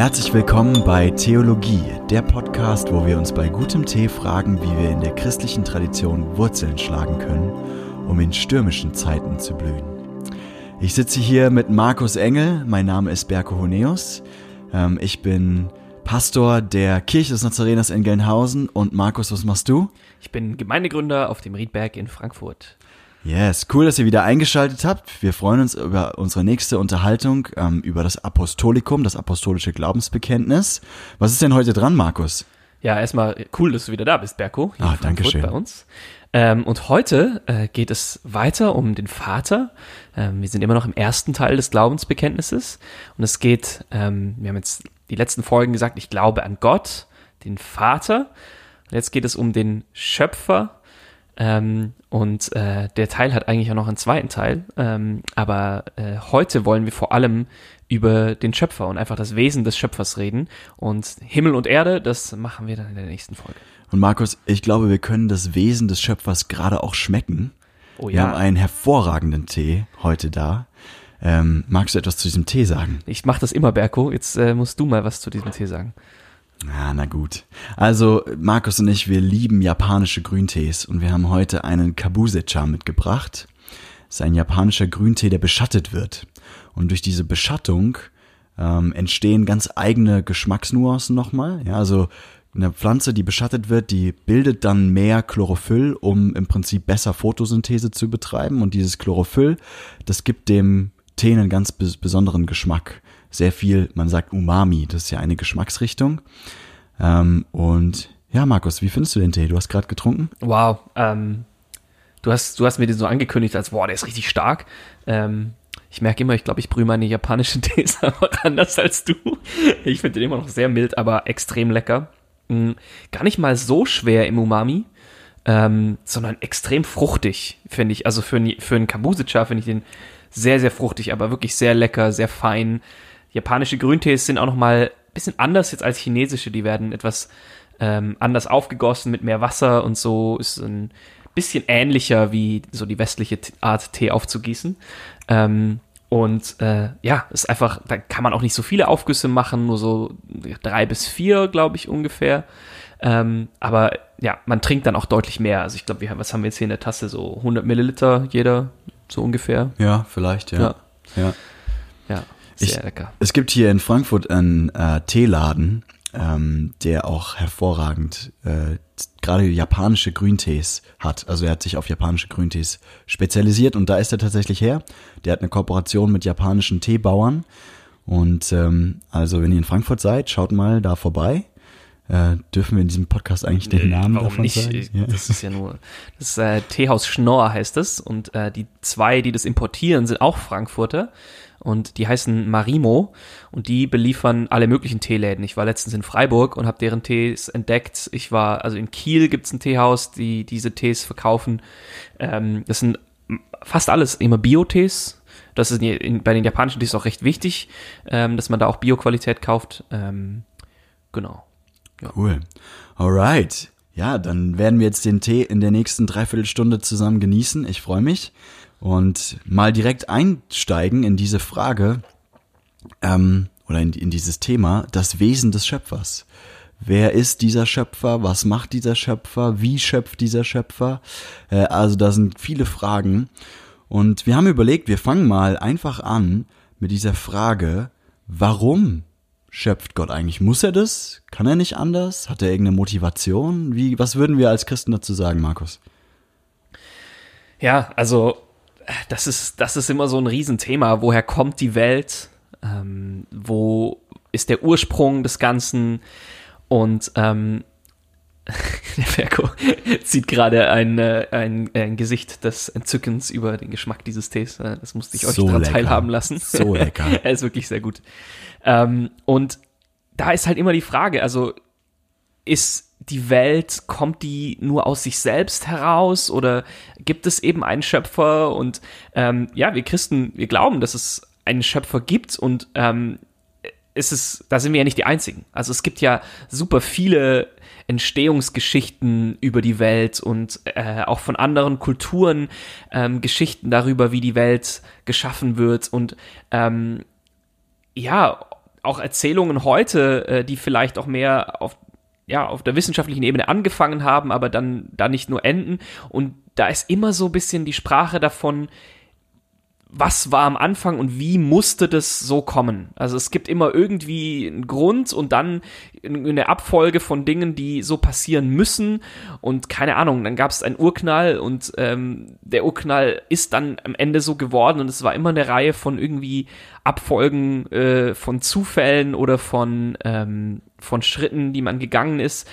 Herzlich willkommen bei Theologie, der Podcast, wo wir uns bei gutem Tee fragen, wie wir in der christlichen Tradition Wurzeln schlagen können, um in stürmischen Zeiten zu blühen. Ich sitze hier mit Markus Engel, mein Name ist Berko Honeus. Ähm, ich bin Pastor der Kirche des Nazareners in Gelnhausen und Markus, was machst du? Ich bin Gemeindegründer auf dem Riedberg in Frankfurt. Yes, cool, dass ihr wieder eingeschaltet habt. Wir freuen uns über unsere nächste Unterhaltung ähm, über das Apostolikum, das apostolische Glaubensbekenntnis. Was ist denn heute dran, Markus? Ja, erstmal cool, dass du wieder da bist, Berko. Ah, danke schön. Bei uns. Ähm, und heute äh, geht es weiter um den Vater. Ähm, wir sind immer noch im ersten Teil des Glaubensbekenntnisses. Und es geht, ähm, wir haben jetzt die letzten Folgen gesagt, ich glaube an Gott, den Vater. Und jetzt geht es um den Schöpfer, ähm, und äh, der Teil hat eigentlich auch noch einen zweiten Teil. Ähm, aber äh, heute wollen wir vor allem über den Schöpfer und einfach das Wesen des Schöpfers reden. Und Himmel und Erde, das machen wir dann in der nächsten Folge. Und Markus, ich glaube, wir können das Wesen des Schöpfers gerade auch schmecken. Oh ja. Wir haben einen hervorragenden Tee heute da. Ähm, magst du etwas zu diesem Tee sagen? Ich mache das immer, Berko. Jetzt äh, musst du mal was zu diesem Tee sagen. Ah, na gut. Also, Markus und ich, wir lieben japanische Grüntees und wir haben heute einen Kabusecha mitgebracht. Das ist ein japanischer Grüntee, der beschattet wird. Und durch diese Beschattung ähm, entstehen ganz eigene Geschmacksnuancen nochmal. Ja, also eine Pflanze, die beschattet wird, die bildet dann mehr Chlorophyll, um im Prinzip besser Photosynthese zu betreiben. Und dieses Chlorophyll, das gibt dem Tee einen ganz besonderen Geschmack sehr viel, man sagt Umami, das ist ja eine Geschmacksrichtung. Ähm, und ja, Markus, wie findest du den Tee? Du hast gerade getrunken? Wow, ähm, du hast, du hast mir den so angekündigt, als boah, der ist richtig stark. Ähm, ich merke immer, ich glaube, ich brühe meine japanischen Tees einfach anders als du. Ich finde den immer noch sehr mild, aber extrem lecker. Mhm. Gar nicht mal so schwer im Umami, ähm, sondern extrem fruchtig, finde ich. Also für, für einen Kabusicha finde ich den sehr, sehr fruchtig, aber wirklich sehr lecker, sehr fein. Japanische Grüntees sind auch noch mal ein bisschen anders jetzt als chinesische. Die werden etwas ähm, anders aufgegossen mit mehr Wasser und so ist ein bisschen ähnlicher wie so die westliche Art Tee aufzugießen. Ähm, und äh, ja, ist einfach, da kann man auch nicht so viele Aufgüsse machen, nur so drei bis vier, glaube ich, ungefähr. Ähm, aber ja, man trinkt dann auch deutlich mehr. Also ich glaube, was haben wir jetzt hier in der Tasse? So 100 Milliliter jeder, so ungefähr. Ja, vielleicht, ja. Ja. ja. ja. Sehr ich, lecker. Es gibt hier in Frankfurt einen äh, Teeladen, ähm, der auch hervorragend äh, gerade japanische Grüntees hat. Also er hat sich auf japanische Grüntees spezialisiert und da ist er tatsächlich her. Der hat eine Kooperation mit japanischen Teebauern. Und ähm, also wenn ihr in Frankfurt seid, schaut mal da vorbei. Äh, dürfen wir in diesem Podcast eigentlich den Namen Warum davon nicht? sagen? Ja. Das ist ja nur, das äh, Teehaus Schnorr heißt es und äh, die zwei, die das importieren, sind auch Frankfurter und die heißen Marimo und die beliefern alle möglichen Teeläden. Ich war letztens in Freiburg und habe deren Tees entdeckt. Ich war, also in Kiel gibt's ein Teehaus, die diese Tees verkaufen. Ähm, das sind fast alles immer Bio-Tees. Das ist in, bei den japanischen Tees auch recht wichtig, ähm, dass man da auch Bio-Qualität kauft. Ähm, genau. Ja. Cool. Alright. Ja, dann werden wir jetzt den Tee in der nächsten Dreiviertelstunde zusammen genießen. Ich freue mich und mal direkt einsteigen in diese Frage ähm, oder in, in dieses Thema, das Wesen des Schöpfers. Wer ist dieser Schöpfer? Was macht dieser Schöpfer? Wie schöpft dieser Schöpfer? Äh, also da sind viele Fragen. Und wir haben überlegt, wir fangen mal einfach an mit dieser Frage, warum schöpft Gott eigentlich? Muss er das? Kann er nicht anders? Hat er irgendeine Motivation? Wie, was würden wir als Christen dazu sagen, Markus? Ja, also das ist, das ist immer so ein Riesenthema. Woher kommt die Welt? Ähm, wo ist der Ursprung des Ganzen? Und ähm, der Ferko zieht gerade ein, äh, ein, ein Gesicht des Entzückens über den Geschmack dieses Tees. Äh, das musste ich euch so daran lecker. teilhaben lassen. So lecker. er ist wirklich sehr gut. Ähm, und da ist halt immer die Frage, also ist die Welt, kommt die nur aus sich selbst heraus oder gibt es eben einen Schöpfer? Und ähm, ja, wir Christen, wir glauben, dass es einen Schöpfer gibt und ähm, ist es, da sind wir ja nicht die Einzigen. Also es gibt ja super viele Entstehungsgeschichten über die Welt und äh, auch von anderen Kulturen ähm, Geschichten darüber, wie die Welt geschaffen wird und ähm, ja, auch Erzählungen heute, äh, die vielleicht auch mehr auf ja, auf der wissenschaftlichen Ebene angefangen haben, aber dann da nicht nur enden. Und da ist immer so ein bisschen die Sprache davon, was war am Anfang und wie musste das so kommen? Also es gibt immer irgendwie einen Grund und dann eine Abfolge von Dingen, die so passieren müssen und keine Ahnung, dann gab es einen Urknall und ähm, der Urknall ist dann am Ende so geworden und es war immer eine Reihe von irgendwie Abfolgen äh, von Zufällen oder von, ähm, von Schritten, die man gegangen ist.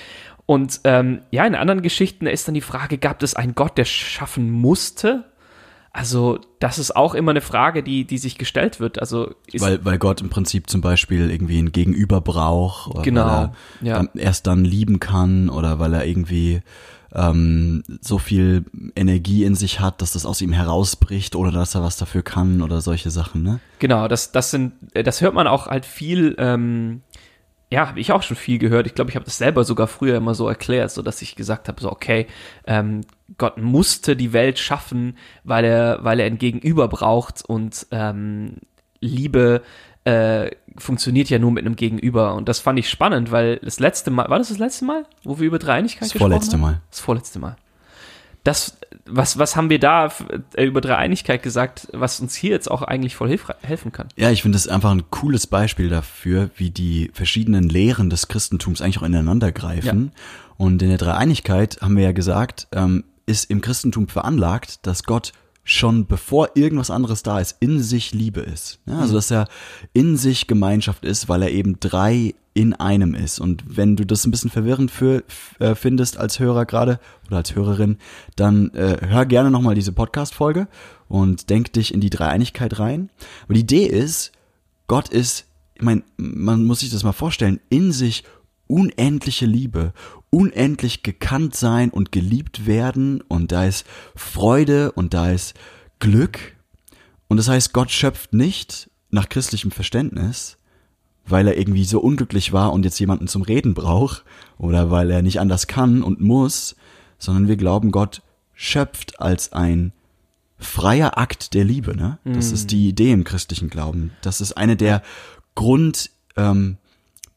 Und ähm, ja, in anderen Geschichten ist dann die Frage, gab es einen Gott, der schaffen musste? Also, das ist auch immer eine Frage, die, die sich gestellt wird. Also weil, weil Gott im Prinzip zum Beispiel irgendwie ein Gegenüber braucht, oder genau, weil er ja. dann erst dann lieben kann oder weil er irgendwie ähm, so viel Energie in sich hat, dass das aus ihm herausbricht, oder dass er was dafür kann oder solche Sachen, ne? Genau, das, das sind, das hört man auch halt viel, ähm, ja, habe ich auch schon viel gehört. Ich glaube, ich habe das selber sogar früher immer so erklärt, so dass ich gesagt habe, so okay, ähm, Gott musste die Welt schaffen, weil er, weil er ein Gegenüber braucht und ähm, Liebe äh, funktioniert ja nur mit einem Gegenüber. Und das fand ich spannend, weil das letzte Mal, war das das letzte Mal, wo wir über Dreieinigkeit Das gesprochen vorletzte haben? Mal. Das vorletzte Mal. Das, was, was haben wir da äh, über Dreieinigkeit gesagt, was uns hier jetzt auch eigentlich voll helfen kann? Ja, ich finde das einfach ein cooles Beispiel dafür, wie die verschiedenen Lehren des Christentums eigentlich auch ineinander greifen. Und in der Dreieinigkeit haben wir ja gesagt, ähm, ist im Christentum veranlagt, dass Gott schon bevor irgendwas anderes da ist, in sich Liebe ist. Ja, also dass er in sich Gemeinschaft ist, weil er eben drei in einem ist. Und wenn du das ein bisschen verwirrend für, äh, findest als Hörer gerade oder als Hörerin, dann äh, hör gerne nochmal diese Podcast-Folge und denk dich in die Dreieinigkeit rein. Aber die Idee ist, Gott ist, ich meine, man muss sich das mal vorstellen, in sich unendliche Liebe, unendlich gekannt sein und geliebt werden und da ist Freude und da ist Glück. Und das heißt, Gott schöpft nicht nach christlichem Verständnis, weil er irgendwie so unglücklich war und jetzt jemanden zum Reden braucht oder weil er nicht anders kann und muss, sondern wir glauben, Gott schöpft als ein freier Akt der Liebe. Ne? Das ist die Idee im christlichen Glauben. Das ist eine der Grund, ähm,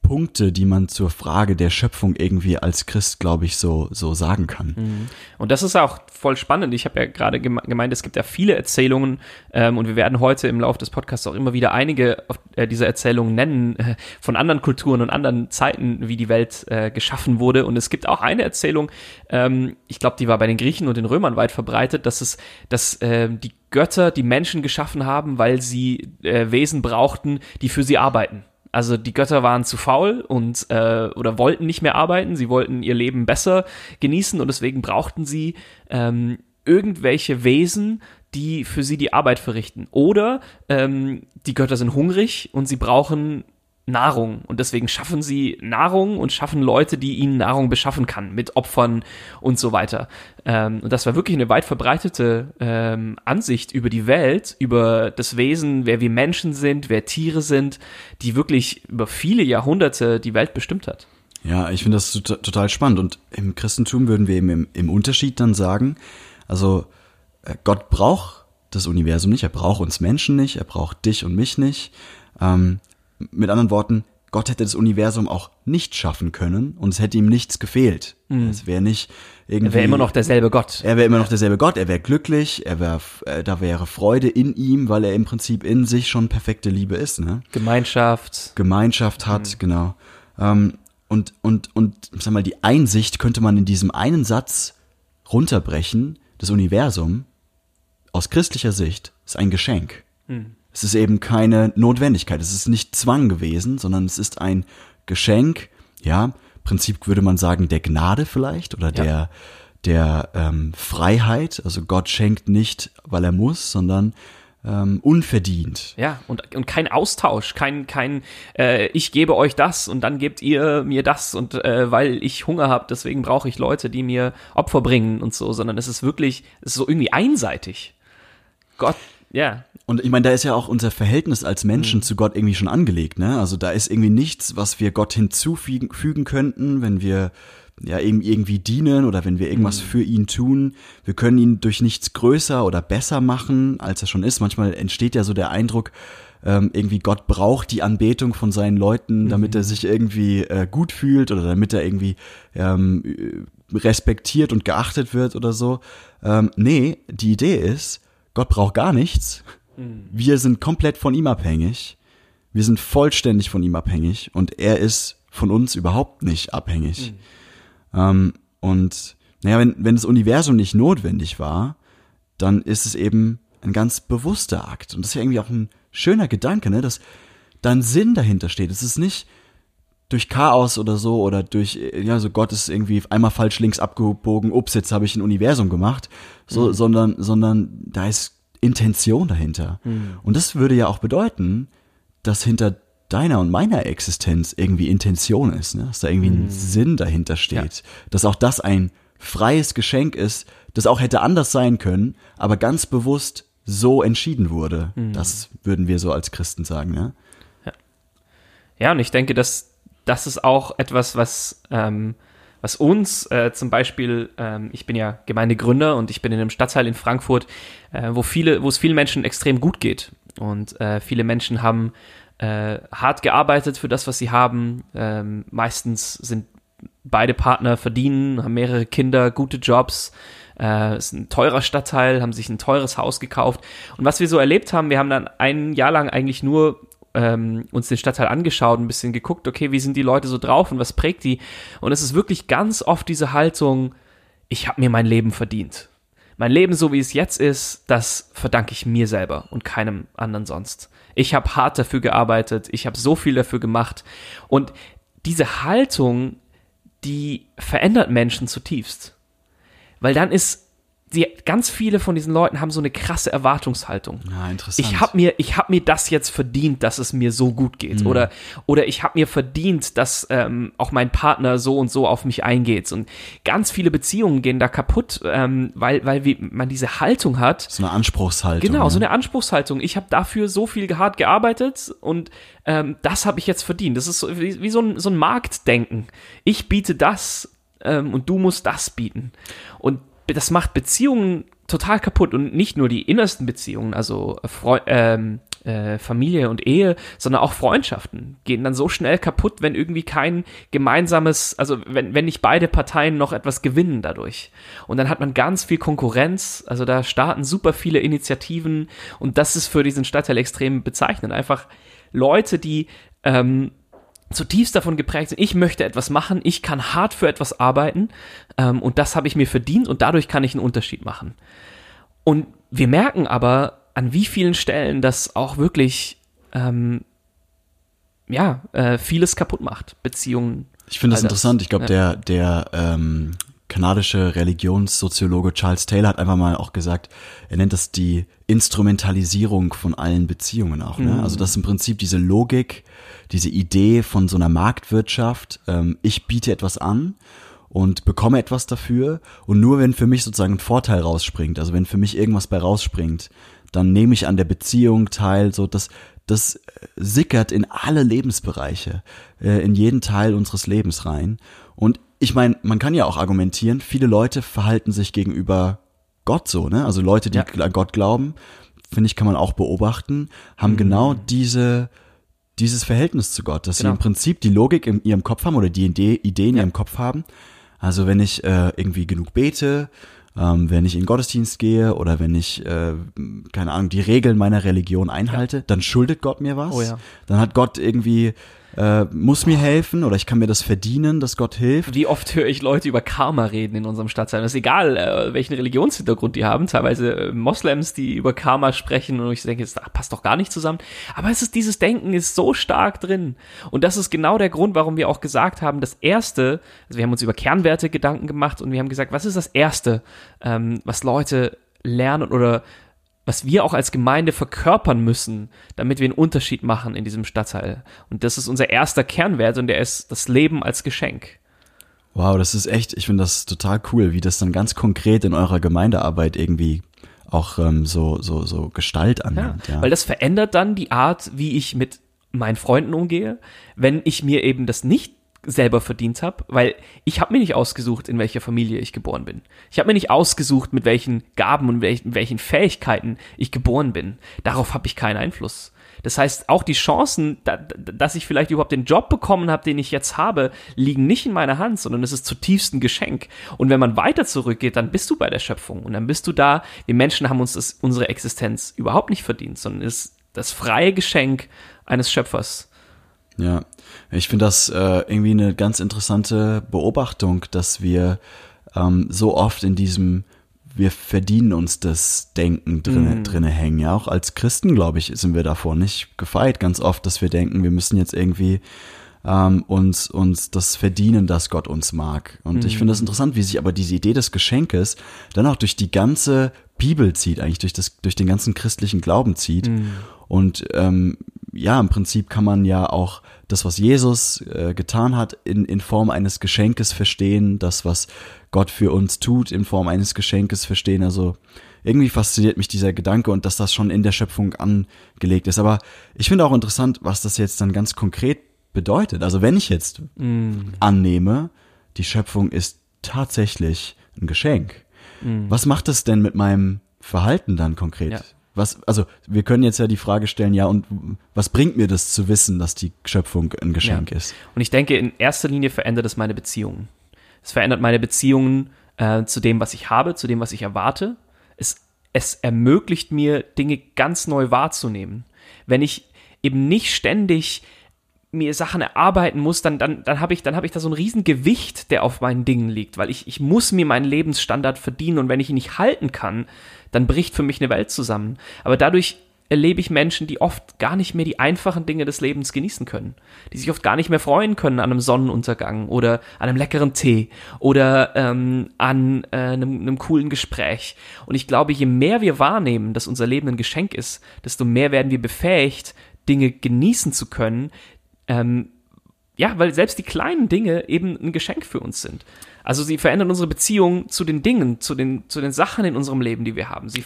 Punkte, die man zur Frage der Schöpfung irgendwie als Christ, glaube ich, so, so sagen kann. Und das ist auch voll spannend. Ich habe ja gerade geme- gemeint, es gibt ja viele Erzählungen ähm, und wir werden heute im Laufe des Podcasts auch immer wieder einige äh, dieser Erzählungen nennen äh, von anderen Kulturen und anderen Zeiten, wie die Welt äh, geschaffen wurde. Und es gibt auch eine Erzählung, ähm, ich glaube, die war bei den Griechen und den Römern weit verbreitet, dass es, dass äh, die Götter die Menschen geschaffen haben, weil sie äh, Wesen brauchten, die für sie arbeiten. Also die Götter waren zu faul und äh, oder wollten nicht mehr arbeiten, sie wollten ihr Leben besser genießen und deswegen brauchten sie ähm, irgendwelche Wesen, die für sie die Arbeit verrichten. Oder ähm, die Götter sind hungrig und sie brauchen Nahrung und deswegen schaffen sie Nahrung und schaffen Leute, die ihnen Nahrung beschaffen kann mit Opfern und so weiter. Ähm, und das war wirklich eine weit verbreitete ähm, Ansicht über die Welt, über das Wesen, wer wir Menschen sind, wer Tiere sind, die wirklich über viele Jahrhunderte die Welt bestimmt hat. Ja, ich finde das tot- total spannend. Und im Christentum würden wir eben im, im Unterschied dann sagen, also äh, Gott braucht das Universum nicht, er braucht uns Menschen nicht, er braucht dich und mich nicht. Ähm, mit anderen Worten, Gott hätte das Universum auch nicht schaffen können und es hätte ihm nichts gefehlt. Es wäre nicht irgendwie. Er wäre immer noch derselbe Gott. Er wäre immer noch derselbe Gott, er wäre glücklich, er wäre, äh, da wäre Freude in ihm, weil er im Prinzip in sich schon perfekte Liebe ist, ne? Gemeinschaft. Gemeinschaft hat, genau. Ähm, und, und, und, sag mal, die Einsicht könnte man in diesem einen Satz runterbrechen, das Universum aus christlicher Sicht ist ein Geschenk. Es ist eben keine Notwendigkeit, es ist nicht Zwang gewesen, sondern es ist ein Geschenk, ja, im Prinzip würde man sagen, der Gnade vielleicht oder Ja. der, der ähm, Freiheit. Also Gott schenkt nicht, weil er muss, sondern ähm, unverdient. Ja, und, und kein Austausch, kein, kein äh, ich gebe euch das und dann gebt ihr mir das und äh, weil ich Hunger habe, deswegen brauche ich Leute, die mir Opfer bringen und so, sondern es ist wirklich, es ist so irgendwie einseitig. Gott, ja, Und ich meine, da ist ja auch unser Verhältnis als Menschen Mhm. zu Gott irgendwie schon angelegt, ne? Also da ist irgendwie nichts, was wir Gott hinzufügen fügen könnten, wenn wir ja ihm irgendwie dienen oder wenn wir irgendwas Mhm. für ihn tun. Wir können ihn durch nichts größer oder besser machen, als er schon ist. Manchmal entsteht ja so der Eindruck, ähm, irgendwie Gott braucht die Anbetung von seinen Leuten, damit er sich irgendwie äh, gut fühlt oder damit er irgendwie ähm, äh, respektiert und geachtet wird oder so. Ähm, nee, die Idee ist, Gott braucht gar nichts. Wir sind komplett von ihm abhängig. Wir sind vollständig von ihm abhängig und er ist von uns überhaupt nicht abhängig. Ähm, und naja, wenn, wenn das Universum nicht notwendig war, dann ist es eben ein ganz bewusster Akt. Und das ist ja irgendwie auch ein schöner Gedanke, ne? dass da ein Sinn dahinter steht. Es ist nicht durch Chaos oder so oder durch, äh, ja, so Gott ist irgendwie einmal falsch links abgebogen, ups, jetzt habe ich ein Universum gemacht, so, sondern, sondern da ist Intention dahinter. Und das würde ja auch bedeuten, dass hinter deiner und meiner Existenz irgendwie Intention ist, ne? dass da irgendwie ein Sinn dahinter steht, dass auch das ein freies Geschenk ist, das auch hätte anders sein können, aber ganz bewusst so entschieden wurde. Das würden wir so als Christen sagen, ne? Ja, und ich denke, dass das ist auch etwas, was, ähm, was uns äh, zum Beispiel, ähm, ich bin ja Gemeindegründer und ich bin in einem Stadtteil in Frankfurt, äh, wo viele, wo es vielen Menschen extrem gut geht. Und äh, viele Menschen haben äh, hart gearbeitet für das, was sie haben. Ähm, meistens sind beide Partner verdienen, haben mehrere Kinder, gute Jobs. Äh, ist ein teurer Stadtteil, haben sich ein teures Haus gekauft. Und was wir so erlebt haben, wir haben dann ein Jahr lang eigentlich nur ähm, uns den Stadtteil angeschaut, ein bisschen geguckt, okay, wie sind die Leute so drauf und was prägt die? Und es ist wirklich ganz oft diese Haltung, ich habe mir mein Leben verdient. Mein Leben, so wie es jetzt ist, das verdanke ich mir selber und keinem anderen sonst. Ich habe hart dafür gearbeitet, ich habe so viel dafür gemacht. Und diese Haltung, die verändert Menschen zutiefst. Weil dann ist, die, ganz viele von diesen Leuten haben so eine krasse Erwartungshaltung. Ja, interessant. Ich habe mir, ich habe mir das jetzt verdient, dass es mir so gut geht, oder oder ich habe mir verdient, dass ähm, auch mein Partner so und so auf mich eingeht. Und ganz viele Beziehungen gehen da kaputt, ähm, weil weil wie, man diese Haltung hat. so eine Anspruchshaltung. Genau, ne? so eine Anspruchshaltung. Ich habe dafür so viel hart gearbeitet und ähm, das habe ich jetzt verdient. Das ist so, wie, wie so, ein, so ein Marktdenken. Ich biete das ähm, und du musst das bieten. Und das macht Beziehungen total kaputt und nicht nur die innersten Beziehungen, also Freu ähm, äh, Familie und Ehe, sondern auch Freundschaften gehen dann so schnell kaputt, wenn irgendwie kein gemeinsames, also wenn, wenn nicht beide Parteien noch etwas gewinnen dadurch. Und dann hat man ganz viel Konkurrenz, also da starten super viele Initiativen und das ist für diesen Stadtteil extrem bezeichnend. Einfach Leute, die ähm, zutiefst davon geprägt sind, ich möchte etwas machen, ich kann hart für etwas arbeiten ähm, und das habe ich mir verdient und dadurch kann ich einen Unterschied machen. Und wir merken aber, an wie vielen Stellen das auch wirklich ähm, ja, äh, vieles kaputt macht. Beziehungen. Ich finde das das. interessant. Ich glaube, Ja. der, der ähm, kanadische Religionssoziologe Charles Taylor hat einfach mal auch gesagt, er nennt das die Instrumentalisierung von allen Beziehungen auch. Ne? Also das ist im Prinzip diese Logik, diese Idee von so einer Marktwirtschaft. Ähm, ich biete etwas an und bekomme etwas dafür und nur wenn für mich sozusagen ein Vorteil rausspringt, also wenn für mich irgendwas bei rausspringt, dann nehme ich an der Beziehung teil, so das das äh, sickert in alle Lebensbereiche, äh, in jeden Teil unseres Lebens rein. Und ich meine, man kann ja auch argumentieren, viele Leute verhalten sich gegenüber Gott so, ne? Also Leute, die Ja. an Gott glauben, finde ich, kann man auch beobachten, haben genau diese dieses Verhältnis zu Gott, dass sie Genau. im Prinzip die Logik in ihrem Kopf haben oder die Idee, in Ja. ihrem Kopf haben. Also wenn ich äh, irgendwie genug bete, ähm, wenn ich in Gottesdienst gehe oder wenn ich, äh, keine Ahnung, die Regeln meiner Religion einhalte, dann schuldet Gott mir was. Oh ja. Dann hat Gott irgendwie, äh, muss mir helfen oder ich kann mir das verdienen, dass Gott hilft. Wie oft höre ich Leute über Karma reden in unserem Stadtteil? Das ist egal, äh, welchen Religionshintergrund die haben. Teilweise äh, Moslems, die über Karma sprechen und ich denke, das passt doch gar nicht zusammen. Aber es ist dieses Denken ist so stark drin. Und das ist genau der Grund, warum wir auch gesagt haben, das Erste, also wir haben uns über Kernwerte Gedanken gemacht und wir haben gesagt, was ist das Erste, ähm, was Leute lernen oder was wir auch als Gemeinde verkörpern müssen, damit wir einen Unterschied machen in diesem Stadtteil. Und das ist unser erster Kernwert und der ist das Leben als Geschenk. Wow, das ist echt, ich finde das total cool, wie das dann ganz konkret in eurer Gemeindearbeit irgendwie auch ähm, so, so, so Gestalt annimmt. Ja, Weil das verändert dann die Art, wie ich mit meinen Freunden umgehe, wenn ich mir eben das nicht selber verdient habe, weil ich habe mir nicht ausgesucht, in welcher Familie ich geboren bin. Ich habe mir nicht ausgesucht, mit welchen Gaben und welchen, welchen Fähigkeiten ich geboren bin. Darauf habe ich keinen Einfluss. Das heißt, auch die Chancen, da, dass ich vielleicht überhaupt den Job bekommen habe, den ich jetzt habe, liegen nicht in meiner Hand, sondern es ist zutiefst ein Geschenk. Und wenn man weiter zurückgeht, dann bist du bei der Schöpfung und dann bist du da. Wir Menschen haben uns das, unsere Existenz überhaupt nicht verdient, sondern es ist das freie Geschenk eines Schöpfers. Ja, ich finde das äh, irgendwie eine ganz interessante Beobachtung, dass wir ähm, so oft in diesem wir verdienen uns das Denken drinne, mm. drinne hängen. Ja, auch als Christen, glaube ich, sind wir davor nicht gefeit. Ganz oft, dass wir denken, wir müssen jetzt irgendwie ähm, uns, uns das verdienen, dass Gott uns mag. Und mm. ich finde das interessant, wie sich aber diese Idee des Geschenkes dann auch durch die ganze Bibel zieht, eigentlich durch, das, durch den ganzen christlichen Glauben zieht. Mm. Und ähm, ja, im Prinzip kann man ja auch das, was Jesus äh, getan hat, in, in Form eines Geschenkes verstehen, das, was Gott für uns tut, in Form eines Geschenkes verstehen. Also irgendwie fasziniert mich dieser Gedanke und dass das schon in der Schöpfung angelegt ist. Aber ich finde auch interessant, was das jetzt dann ganz konkret bedeutet. Also wenn ich jetzt mm. annehme, die Schöpfung ist tatsächlich ein Geschenk, mm. was macht es denn mit meinem Verhalten dann konkret? Ja. Was, also wir können jetzt ja die Frage stellen, ja, und was bringt mir das zu wissen, dass die Schöpfung ein Geschenk ja. ist? Und ich denke, in erster Linie verändert es meine Beziehungen. Es verändert meine Beziehungen äh, zu dem, was ich habe, zu dem, was ich erwarte. Es, es ermöglicht mir, Dinge ganz neu wahrzunehmen. Wenn ich eben nicht ständig mir Sachen erarbeiten muss, dann, dann, dann habe ich, dann hab ich da so ein Riesengewicht, der auf meinen Dingen liegt, weil ich, ich muss mir meinen Lebensstandard verdienen und wenn ich ihn nicht halten kann, dann bricht für mich eine Welt zusammen. Aber dadurch erlebe ich Menschen, die oft gar nicht mehr die einfachen Dinge des Lebens genießen können, die sich oft gar nicht mehr freuen können an einem Sonnenuntergang oder an einem leckeren Tee oder ähm, an äh, einem, einem coolen Gespräch. Und ich glaube, je mehr wir wahrnehmen, dass unser Leben ein Geschenk ist, desto mehr werden wir befähigt, Dinge genießen zu können, ähm, ja, weil selbst die kleinen Dinge eben ein Geschenk für uns sind. Also sie verändern unsere Beziehung zu den Dingen, zu den, zu den Sachen in unserem Leben, die wir haben. Sie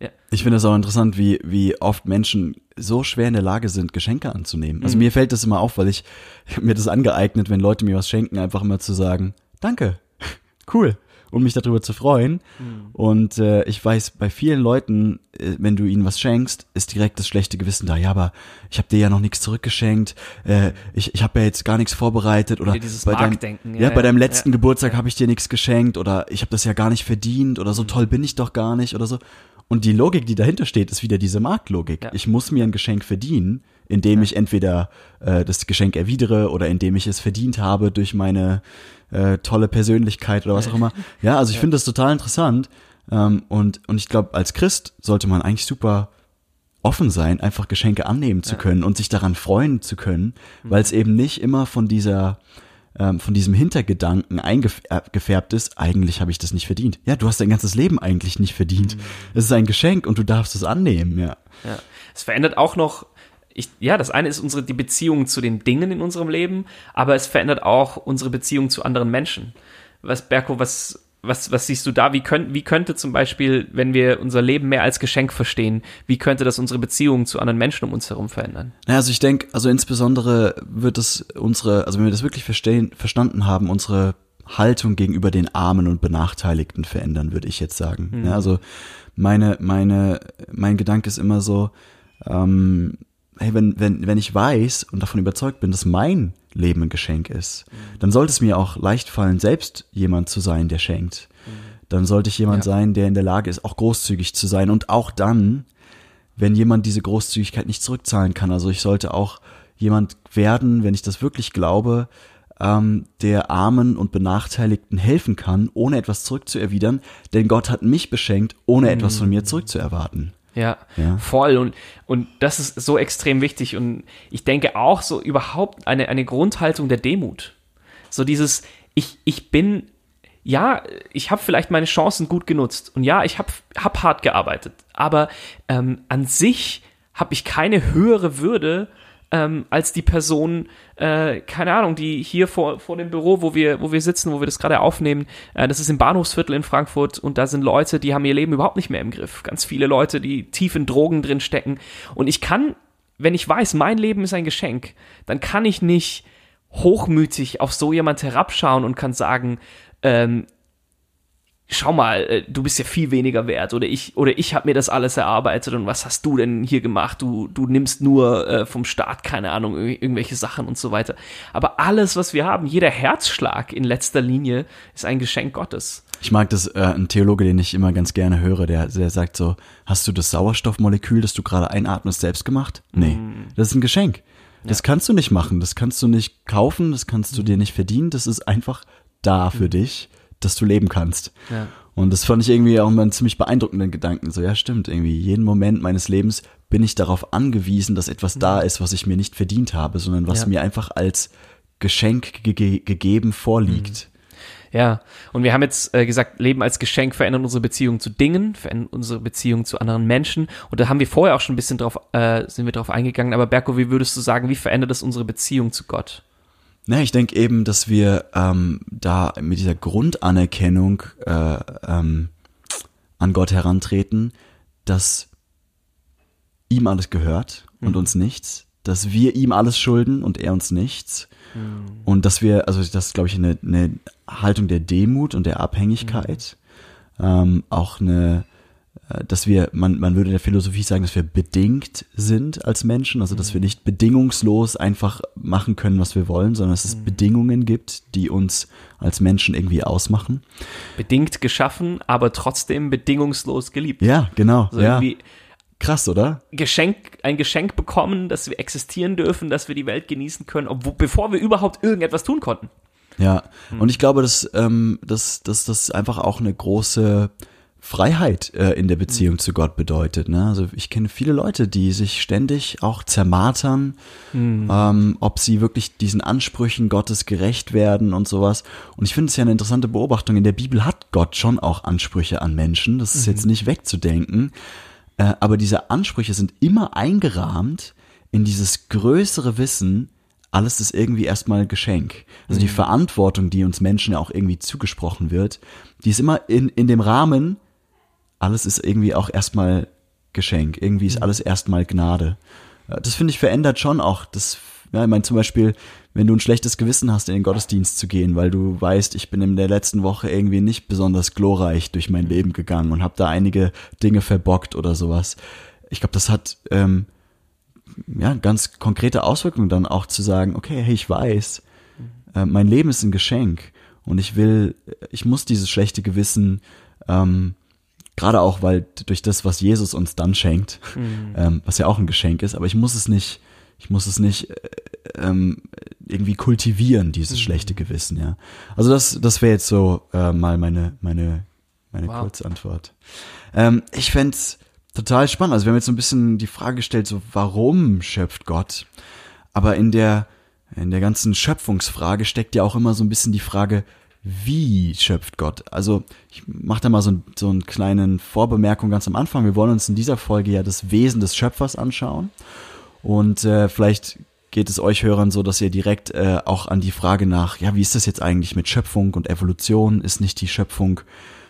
ja. Ich finde es auch interessant, wie, wie oft Menschen so schwer in der Lage sind, Geschenke anzunehmen. Also mhm. mir fällt das immer auf, weil ich, ich mir das angeeignet, wenn Leute mir was schenken, einfach immer zu sagen, danke, cool und mich darüber zu freuen. Mhm. Und äh, ich weiß, bei vielen Leuten, äh, wenn du ihnen was schenkst, ist direkt das schlechte Gewissen da. Ja, aber ich habe dir ja noch nichts zurückgeschenkt. Äh, ich ich habe ja jetzt gar nichts vorbereitet oder bei deinem, ja, ja, bei deinem letzten Geburtstag habe ich dir nichts geschenkt oder ich habe das ja gar nicht verdient oder so mhm. toll bin ich doch gar nicht oder so. Und die Logik, die dahinter steht, ist wieder diese Marktlogik. Ja. Ich muss mir ein Geschenk verdienen, indem ja. ich entweder äh, das Geschenk erwidere oder indem ich es verdient habe durch meine äh, tolle Persönlichkeit oder was auch immer. Ja, also ich ja. finde das total interessant. Ähm, und, und ich glaube, als Christ sollte man eigentlich super offen sein, einfach Geschenke annehmen zu können und sich daran freuen zu können, mhm. weil es eben nicht immer von dieser ähm, von diesem Hintergedanken eingefärbt ist, eigentlich habe ich das nicht verdient. Ja, du hast dein ganzes Leben eigentlich nicht verdient. Mhm. Es ist ein Geschenk und du darfst es annehmen, ja. ja. Es verändert auch noch, ich, ja, das eine ist unsere, die Beziehung zu den Dingen in unserem Leben, aber es verändert auch unsere Beziehung zu anderen Menschen. Was, Berko, was, was, was siehst du da? Wie, könnt, wie könnte zum Beispiel, wenn wir unser Leben mehr als Geschenk verstehen, wie könnte das unsere Beziehungen zu anderen Menschen um uns herum verändern? Naja, also ich denke, also insbesondere wird es unsere, also wenn wir das wirklich verstehen, verstanden haben, unsere Haltung gegenüber den Armen und Benachteiligten verändern, würde ich jetzt sagen. Mhm. Ja, also meine, meine, mein Gedanke ist immer so, ähm, hey, wenn, wenn, wenn ich weiß und davon überzeugt bin, dass mein Leben ein Geschenk ist, mhm. dann sollte es mir auch leicht fallen, selbst jemand zu sein, der schenkt. Mhm. Dann sollte ich jemand ja. sein, der in der Lage ist, auch großzügig zu sein. Und auch dann, wenn jemand diese Großzügigkeit nicht zurückzahlen kann. Also ich sollte auch jemand werden, wenn ich das wirklich glaube, ähm, der Armen und Benachteiligten helfen kann, ohne etwas zurückzuerwidern. Denn Gott hat mich beschenkt, ohne etwas von mir mhm. zurückzuerwarten. Ja, ja, voll. Und, und das ist so extrem wichtig. Und ich denke auch so überhaupt eine, eine Grundhaltung der Demut. So dieses, ich, ich bin, ja, ich habe vielleicht meine Chancen gut genutzt. Und ja, ich habe hab hart gearbeitet. Aber ähm, an sich habe ich keine höhere Würde ähm, als die Person, äh, keine Ahnung, die hier vor, vor dem Büro, wo wir, wo wir sitzen, wo wir das gerade aufnehmen, äh, das ist im Bahnhofsviertel in Frankfurt und da sind Leute, die haben ihr Leben überhaupt nicht mehr im Griff. Ganz viele Leute, die tief in Drogen drin stecken. Und ich kann, wenn ich weiß, mein Leben ist ein Geschenk, dann kann ich nicht hochmütig auf so jemand herabschauen und kann sagen, ähm, schau mal, äh, du bist ja viel weniger wert oder ich oder ich habe mir das alles erarbeitet und was hast du denn hier gemacht? Du du nimmst nur äh, vom Staat keine Ahnung irgendwelche Sachen und so weiter. Aber alles, was wir haben, jeder Herzschlag in letzter Linie ist ein Geschenk Gottes. Ich mag das, äh, ein Theologe, den ich immer ganz gerne höre, der, der sagt so, hast du das Sauerstoffmolekül, das du gerade einatmest, selbst gemacht? Nee, mm. das ist ein Geschenk. Das ja. kannst du nicht machen, das kannst du nicht kaufen, das kannst du dir nicht verdienen, das ist einfach da für mhm. dich dass du leben kannst. Ja. Und das fand ich irgendwie auch mal einen ziemlich beeindruckenden Gedanken. So, ja, stimmt, irgendwie jeden Moment meines Lebens bin ich darauf angewiesen, dass etwas mhm. da ist, was ich mir nicht verdient habe, sondern was ja. mir einfach als Geschenk ge gegeben vorliegt. Mhm. Ja, und wir haben jetzt äh, gesagt, Leben als Geschenk verändert unsere Beziehung zu Dingen, verändert unsere Beziehung zu anderen Menschen. Und da haben wir vorher auch schon ein bisschen drauf, äh, sind wir drauf eingegangen. Aber Berko, wie würdest du sagen, wie verändert das unsere Beziehung zu Gott? Ne, ich denke eben, dass wir ähm, da mit dieser Grundanerkennung äh, ähm, an Gott herantreten, dass ihm alles gehört und mhm. uns nichts, dass wir ihm alles schulden und er uns nichts. Mhm. Und dass wir, also das ist, glaube ich, eine, eine Haltung der Demut und der Abhängigkeit, mhm. ähm, auch eine dass wir, man, man würde in der Philosophie sagen, dass wir bedingt sind als Menschen, also dass wir mhm. nicht bedingungslos einfach machen können, was wir wollen, sondern dass es mhm. Bedingungen gibt, die uns als Menschen irgendwie ausmachen. Bedingt geschaffen, aber trotzdem bedingungslos geliebt. Ja, genau. Also ja. Krass, oder? Geschenk, ein Geschenk bekommen, dass wir existieren dürfen, dass wir die Welt genießen können, obwohl, bevor wir überhaupt irgendetwas tun konnten. Ja, hm. und ich glaube, dass, ähm, dass, dass das einfach auch eine große Freiheit äh, in der Beziehung mhm. zu Gott bedeutet. Ne? Also ich kenne viele Leute, die sich ständig auch zermartern, mhm. ähm, ob sie wirklich diesen Ansprüchen Gottes gerecht werden und sowas. Und ich finde es ja eine interessante Beobachtung. In der Bibel hat Gott schon auch Ansprüche an Menschen. Das ist mhm. jetzt nicht wegzudenken. Äh, aber diese Ansprüche sind immer eingerahmt in dieses größere Wissen, alles ist irgendwie erstmal Geschenk. Also mhm. die Verantwortung, die uns Menschen ja auch irgendwie zugesprochen wird, die ist immer in, in dem Rahmen, alles ist irgendwie auch erstmal Geschenk. Irgendwie ist mhm. alles erstmal Gnade. Das finde ich verändert schon auch. Das, ja, ich meine zum Beispiel, wenn du ein schlechtes Gewissen hast, in den Gottesdienst zu gehen, weil du weißt, ich bin in der letzten Woche irgendwie nicht besonders glorreich durch mein Leben gegangen und habe da einige Dinge verbockt oder sowas. Ich glaube, das hat ähm, ja ganz konkrete Auswirkungen dann auch zu sagen, okay, hey, ich weiß, äh, mein Leben ist ein Geschenk und ich will, ich muss dieses schlechte Gewissen ähm, Gerade auch, weil durch das, was Jesus uns dann schenkt, mhm. ähm, was ja auch ein Geschenk ist, aber ich muss es nicht, ich muss es nicht äh, ähm, irgendwie kultivieren, dieses mhm. schlechte Gewissen, ja. Also das, das wäre jetzt so äh, mal meine, meine, meine wow. Kurzantwort. Ähm, ich fände total spannend. Also wir haben jetzt so ein bisschen die Frage gestellt, so warum schöpft Gott? Aber in der, in der ganzen Schöpfungsfrage steckt ja auch immer so ein bisschen die Frage, wie schöpft Gott? Also ich mache da mal so, so einen kleinen Vorbemerkung ganz am Anfang. Wir wollen uns in dieser Folge ja das Wesen des Schöpfers anschauen. Und äh, vielleicht geht es euch Hörern so, dass ihr direkt äh, auch an die Frage nach, ja, wie ist das jetzt eigentlich mit Schöpfung und Evolution? Ist nicht die Schöpfung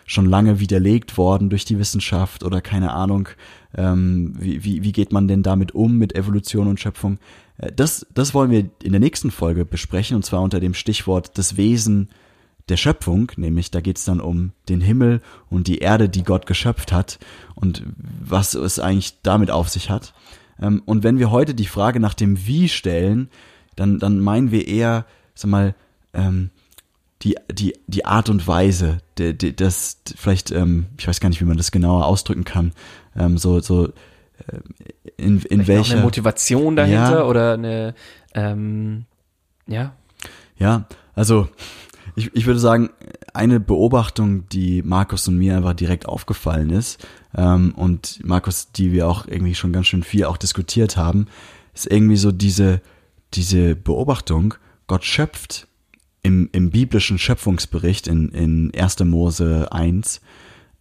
schon lange widerlegt worden durch die Wissenschaft oder keine Ahnung, ähm, wie, wie, wie geht man denn damit um mit Evolution und Schöpfung? Äh, das, das wollen wir in der nächsten Folge besprechen und zwar unter dem Stichwort das Wesen der Schöpfung, nämlich da geht es dann um den Himmel und die Erde, die Gott geschöpft hat und was es eigentlich damit auf sich hat. Ähm, und wenn wir heute die Frage nach dem Wie stellen, dann, dann meinen wir eher, sag mal, ähm, die, die, die Art und Weise, die, die, das vielleicht, ähm, ich weiß gar nicht, wie man das genauer ausdrücken kann, ähm, so, so äh, in, in welcher eine Motivation dahinter ja, oder eine ähm, ja ja also ich, ich würde sagen, eine Beobachtung, die Markus und mir einfach direkt aufgefallen ist, ähm, und Markus, die wir auch irgendwie schon ganz schön viel auch diskutiert haben, ist irgendwie so diese, diese Beobachtung, Gott schöpft im, im biblischen Schöpfungsbericht in, in 1. Mose 1,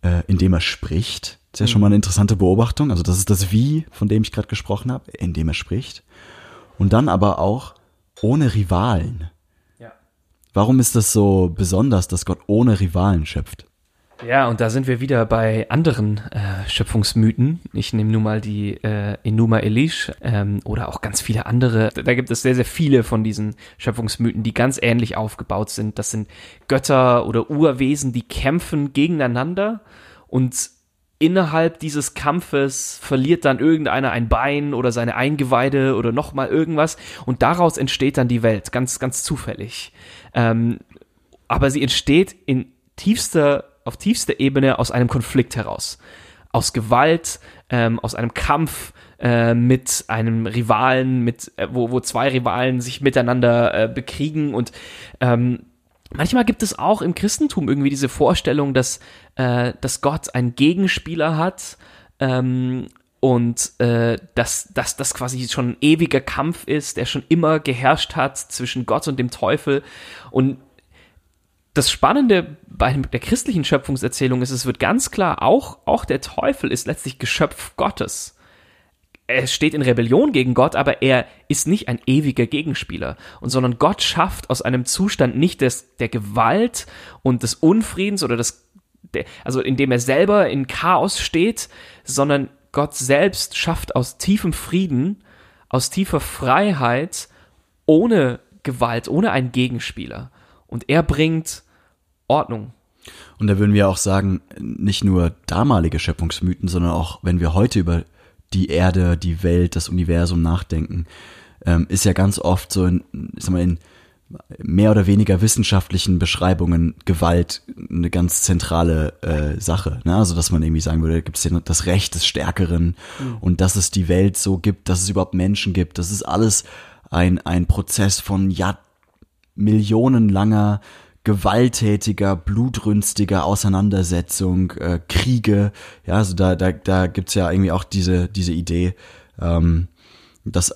äh, indem er spricht. Das ist ja schon mal eine interessante Beobachtung. Also das ist das Wie, von dem ich gerade gesprochen habe, indem er spricht. und dann aber auch ohne Rivalen. Warum ist das so besonders, dass Gott ohne Rivalen schöpft? Ja, und da sind wir wieder bei anderen äh, Schöpfungsmythen. Ich nehme nur mal die äh, Enuma Elish ähm, oder auch ganz viele andere. Da gibt es sehr, sehr viele von diesen Schöpfungsmythen, die ganz ähnlich aufgebaut sind. Das sind Götter oder Urwesen, die kämpfen gegeneinander und innerhalb dieses Kampfes verliert dann irgendeiner ein Bein oder seine Eingeweide oder nochmal irgendwas und daraus entsteht dann die Welt, ganz, ganz zufällig. Ähm, aber sie entsteht in tiefster auf tiefster Ebene aus einem Konflikt heraus. Aus Gewalt, ähm, aus einem Kampf äh, mit einem Rivalen, mit, äh, wo, wo zwei Rivalen sich miteinander äh, bekriegen und ähm, Manchmal gibt es auch im Christentum irgendwie diese Vorstellung, dass, äh, dass Gott einen Gegenspieler hat ähm, und äh, dass, dass das quasi schon ein ewiger Kampf ist, der schon immer geherrscht hat zwischen Gott und dem Teufel. Und das Spannende bei der christlichen Schöpfungserzählung ist, es wird ganz klar, auch, auch der Teufel ist letztlich Geschöpf Gottes. Er steht in Rebellion gegen Gott, aber er ist nicht ein ewiger Gegenspieler. Und sondern Gott schafft aus einem Zustand nicht des, der Gewalt und des Unfriedens oder des, der, also indem er selber in Chaos steht, sondern Gott selbst schafft aus tiefem Frieden, aus tiefer Freiheit, ohne Gewalt, ohne einen Gegenspieler. Und er bringt Ordnung. Und da würden wir auch sagen, nicht nur damalige Schöpfungsmythen, sondern auch, wenn wir heute über die Erde, die Welt, das Universum nachdenken, ähm, ist ja ganz oft so in, ich sag mal, in mehr oder weniger wissenschaftlichen Beschreibungen Gewalt eine ganz zentrale äh, Sache. Ne? Also dass man irgendwie sagen würde, gibt es das Recht des Stärkeren mhm. und dass es die Welt so gibt, dass es überhaupt Menschen gibt. Das ist alles ein, ein Prozess von ja, millionenlanger gewalttätiger, blutrünstiger Auseinandersetzung, äh, Kriege. Ja, also da, da, da gibt's ja irgendwie auch diese, diese Idee, ähm, dass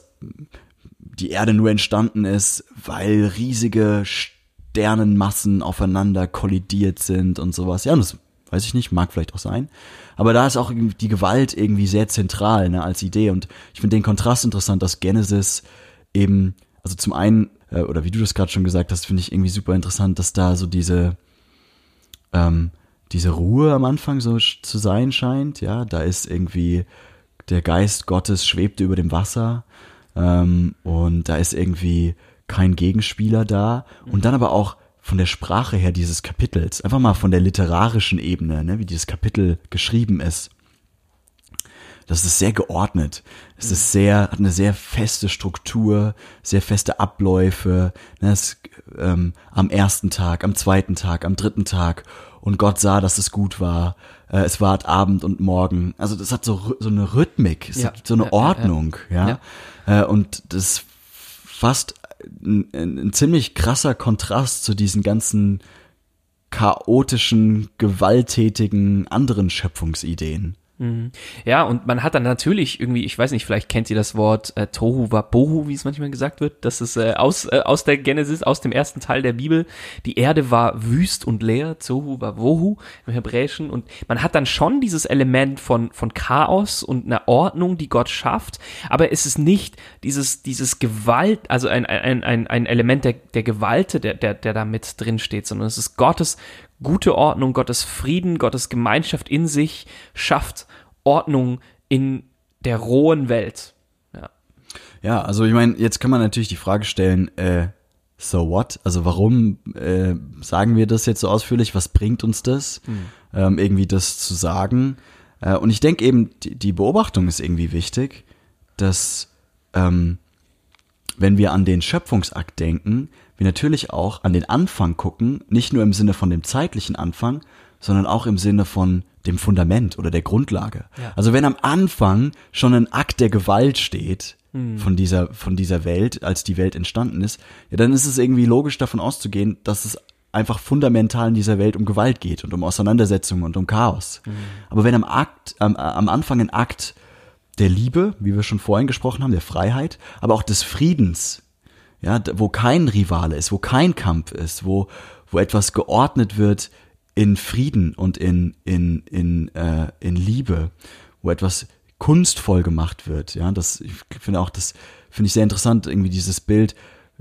die Erde nur entstanden ist, weil riesige Sternenmassen aufeinander kollidiert sind und sowas. Ja, und das weiß ich nicht, mag vielleicht auch sein. Aber da ist auch die Gewalt irgendwie sehr zentral ne, als Idee. Und ich finde den Kontrast interessant, dass Genesis eben, also zum einen äh, oder wie du das gerade schon gesagt hast, finde ich irgendwie super interessant, dass da so diese, ähm, diese Ruhe am Anfang so zu sein scheint. Ja, da ist irgendwie der Geist Gottes schwebt über dem Wasser ähm, und da ist irgendwie kein Gegenspieler da. Und dann aber auch von der Sprache her dieses Kapitels, einfach mal von der literarischen Ebene, ne, wie dieses Kapitel geschrieben ist das ist sehr geordnet. Es ist sehr, hat eine sehr feste Struktur, sehr feste Abläufe. Ne, es, ähm, am ersten Tag, am zweiten Tag, am dritten Tag. Und Gott sah, dass es gut war. Äh, es war Abend und Morgen. Also das hat so, so eine Rhythmik, es ja, hat so eine ja, Ordnung, ja. ja. Äh, und das fast ein, ein ziemlich krasser Kontrast zu diesen ganzen chaotischen, gewalttätigen anderen Schöpfungsideen. Mhm. Ja, und man hat dann natürlich irgendwie, ich weiß nicht, vielleicht kennt ihr das Wort äh, Tohu Wabohu, wie es manchmal gesagt wird. Das ist äh, aus, äh, aus der Genesis, aus dem ersten Teil der Bibel. Die Erde war wüst und leer, Tohu Wabohu im Hebräischen. Und man hat dann schon dieses Element von, von Chaos und einer Ordnung, die Gott schafft. Aber es ist nicht dieses, dieses Gewalt, also ein, ein, ein, ein Element der, der Gewalt, der, der, der da mit drin steht, sondern es ist Gottes gute Ordnung, Gottes Frieden, Gottes Gemeinschaft in sich schafft Ordnung in der rohen Welt. Ja, ja also ich meine, jetzt kann man natürlich die Frage stellen, äh, so what? Also warum äh, sagen wir das jetzt so ausführlich? Was bringt uns das, mhm. ähm, irgendwie das zu sagen? Äh, und ich denke eben, die, die, Beobachtung ist irgendwie wichtig, dass ähm, wenn wir an den Schöpfungsakt denken, wir natürlich auch an den Anfang gucken, nicht nur im Sinne von dem zeitlichen Anfang, sondern auch im Sinne von dem Fundament oder der Grundlage. Ja. Also wenn am Anfang schon ein Akt der Gewalt steht hm. von dieser von dieser Welt, als die Welt entstanden ist, ja, dann ist es irgendwie logisch davon auszugehen, dass es einfach fundamental in dieser Welt um Gewalt geht und um Auseinandersetzungen und um Chaos. Hm. Aber wenn am Akt am, am Anfang ein Akt der Liebe, wie wir schon vorhin gesprochen haben, der Freiheit, aber auch des Friedens, ja, wo kein Rivale ist, wo kein Kampf ist, wo wo etwas geordnet wird in Frieden und in, in, in, äh, in Liebe, wo etwas kunstvoll gemacht wird. Ja, das ich finde auch, das finde ich sehr interessant, irgendwie dieses Bild.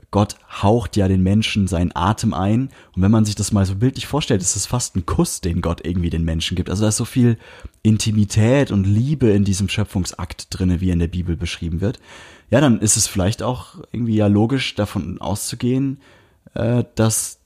Gott haucht ja den Menschen seinen Atem ein. Und wenn man sich das mal so bildlich vorstellt, ist es fast ein Kuss, den Gott irgendwie den Menschen gibt. Also da ist so viel Intimität und Liebe in diesem Schöpfungsakt drinne, wie in der Bibel beschrieben wird. Ja, dann ist es vielleicht auch irgendwie ja logisch davon auszugehen, äh, dass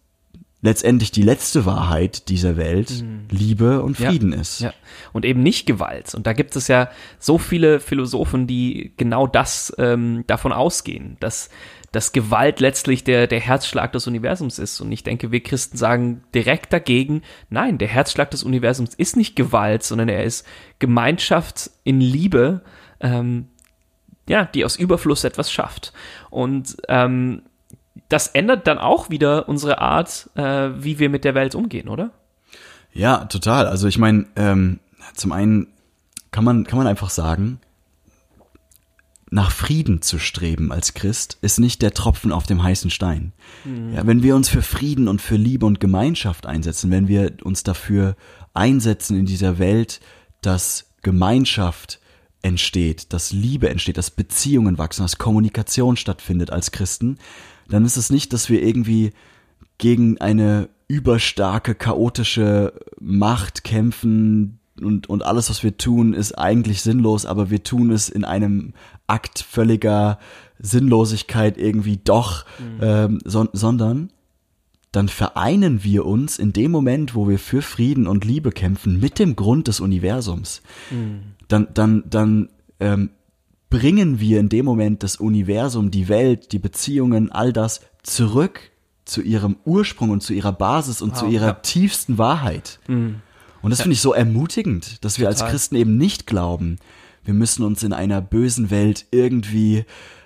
letztendlich die letzte Wahrheit dieser Welt mhm. Liebe und Frieden ja, ist. Ja. Und eben nicht Gewalt. Und da gibt es ja so viele Philosophen, die genau das ähm, davon ausgehen, dass, dass Gewalt letztlich der, der Herzschlag des Universums ist. Und ich denke, wir Christen sagen direkt dagegen, nein, der Herzschlag des Universums ist nicht Gewalt, sondern er ist Gemeinschaft in Liebe, ähm, ja, die aus Überfluss etwas schafft. Und ähm, das ändert dann auch wieder unsere Art, äh, wie wir mit der Welt umgehen, oder? Ja, total. Also ich meine, ähm, zum einen kann man, kann man einfach sagen, nach Frieden zu streben als Christ ist nicht der Tropfen auf dem heißen Stein. Mhm. Ja, wenn wir uns für Frieden und für Liebe und Gemeinschaft einsetzen, wenn wir uns dafür einsetzen in dieser Welt, dass Gemeinschaft entsteht, dass Liebe entsteht, dass Beziehungen wachsen, dass Kommunikation stattfindet als Christen, dann ist es nicht, dass wir irgendwie gegen eine überstarke, chaotische Macht kämpfen und, und alles, was wir tun, ist eigentlich sinnlos, aber wir tun es in einem Akt völliger Sinnlosigkeit irgendwie doch, mhm. ähm, so, sondern dann vereinen wir uns in dem Moment, wo wir für Frieden und Liebe kämpfen, mit dem Grund des Universums. Mhm. Dann, dann, dann ähm, bringen wir in dem Moment das Universum, die Welt, die Beziehungen, all das zurück zu ihrem Ursprung und zu ihrer Basis und wow, zu ihrer ja. tiefsten Wahrheit. Mhm. Und das ja. finde ich so ermutigend, dass wir Total. als Christen eben nicht glauben, wir müssen uns in einer bösen Welt irgendwie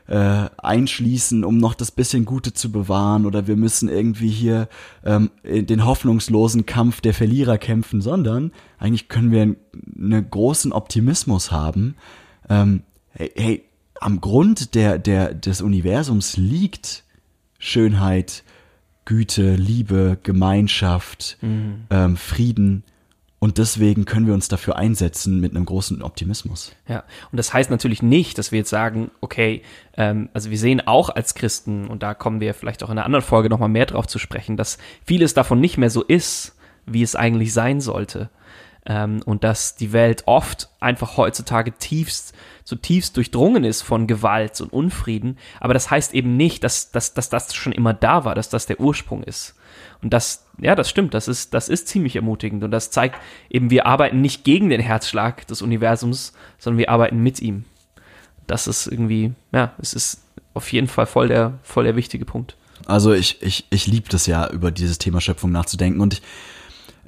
äh, einschließen, um noch das bisschen Gute zu bewahren, oder wir müssen irgendwie hier ähm, den hoffnungslosen Kampf der Verlierer kämpfen, sondern eigentlich können wir einen großen Optimismus haben, ähm, hey, hey, am Grund der, der, des Universums liegt Schönheit, Güte, Liebe, Gemeinschaft, mhm. ähm, Frieden. Und deswegen können wir uns dafür einsetzen mit einem großen Optimismus. Ja, und das heißt natürlich nicht, dass wir jetzt sagen, okay, ähm, also wir sehen auch als Christen, und da kommen wir vielleicht auch in einer anderen Folge nochmal mehr drauf zu sprechen, dass vieles davon nicht mehr so ist, wie es eigentlich sein sollte. Ähm, und dass die Welt oft einfach heutzutage tiefst zutiefst durchdrungen ist von Gewalt und Unfrieden. Aber das heißt eben nicht, dass, dass, dass das schon immer da war, dass das der Ursprung ist. Und das, ja, das stimmt, das ist, das ist ziemlich ermutigend. Und das zeigt eben, wir arbeiten nicht gegen den Herzschlag des Universums, sondern wir arbeiten mit ihm. Das ist irgendwie, ja, es ist auf jeden Fall voll der, voll der wichtige Punkt. Also ich, ich, ich liebe das ja, über dieses Thema Schöpfung nachzudenken. Und ich,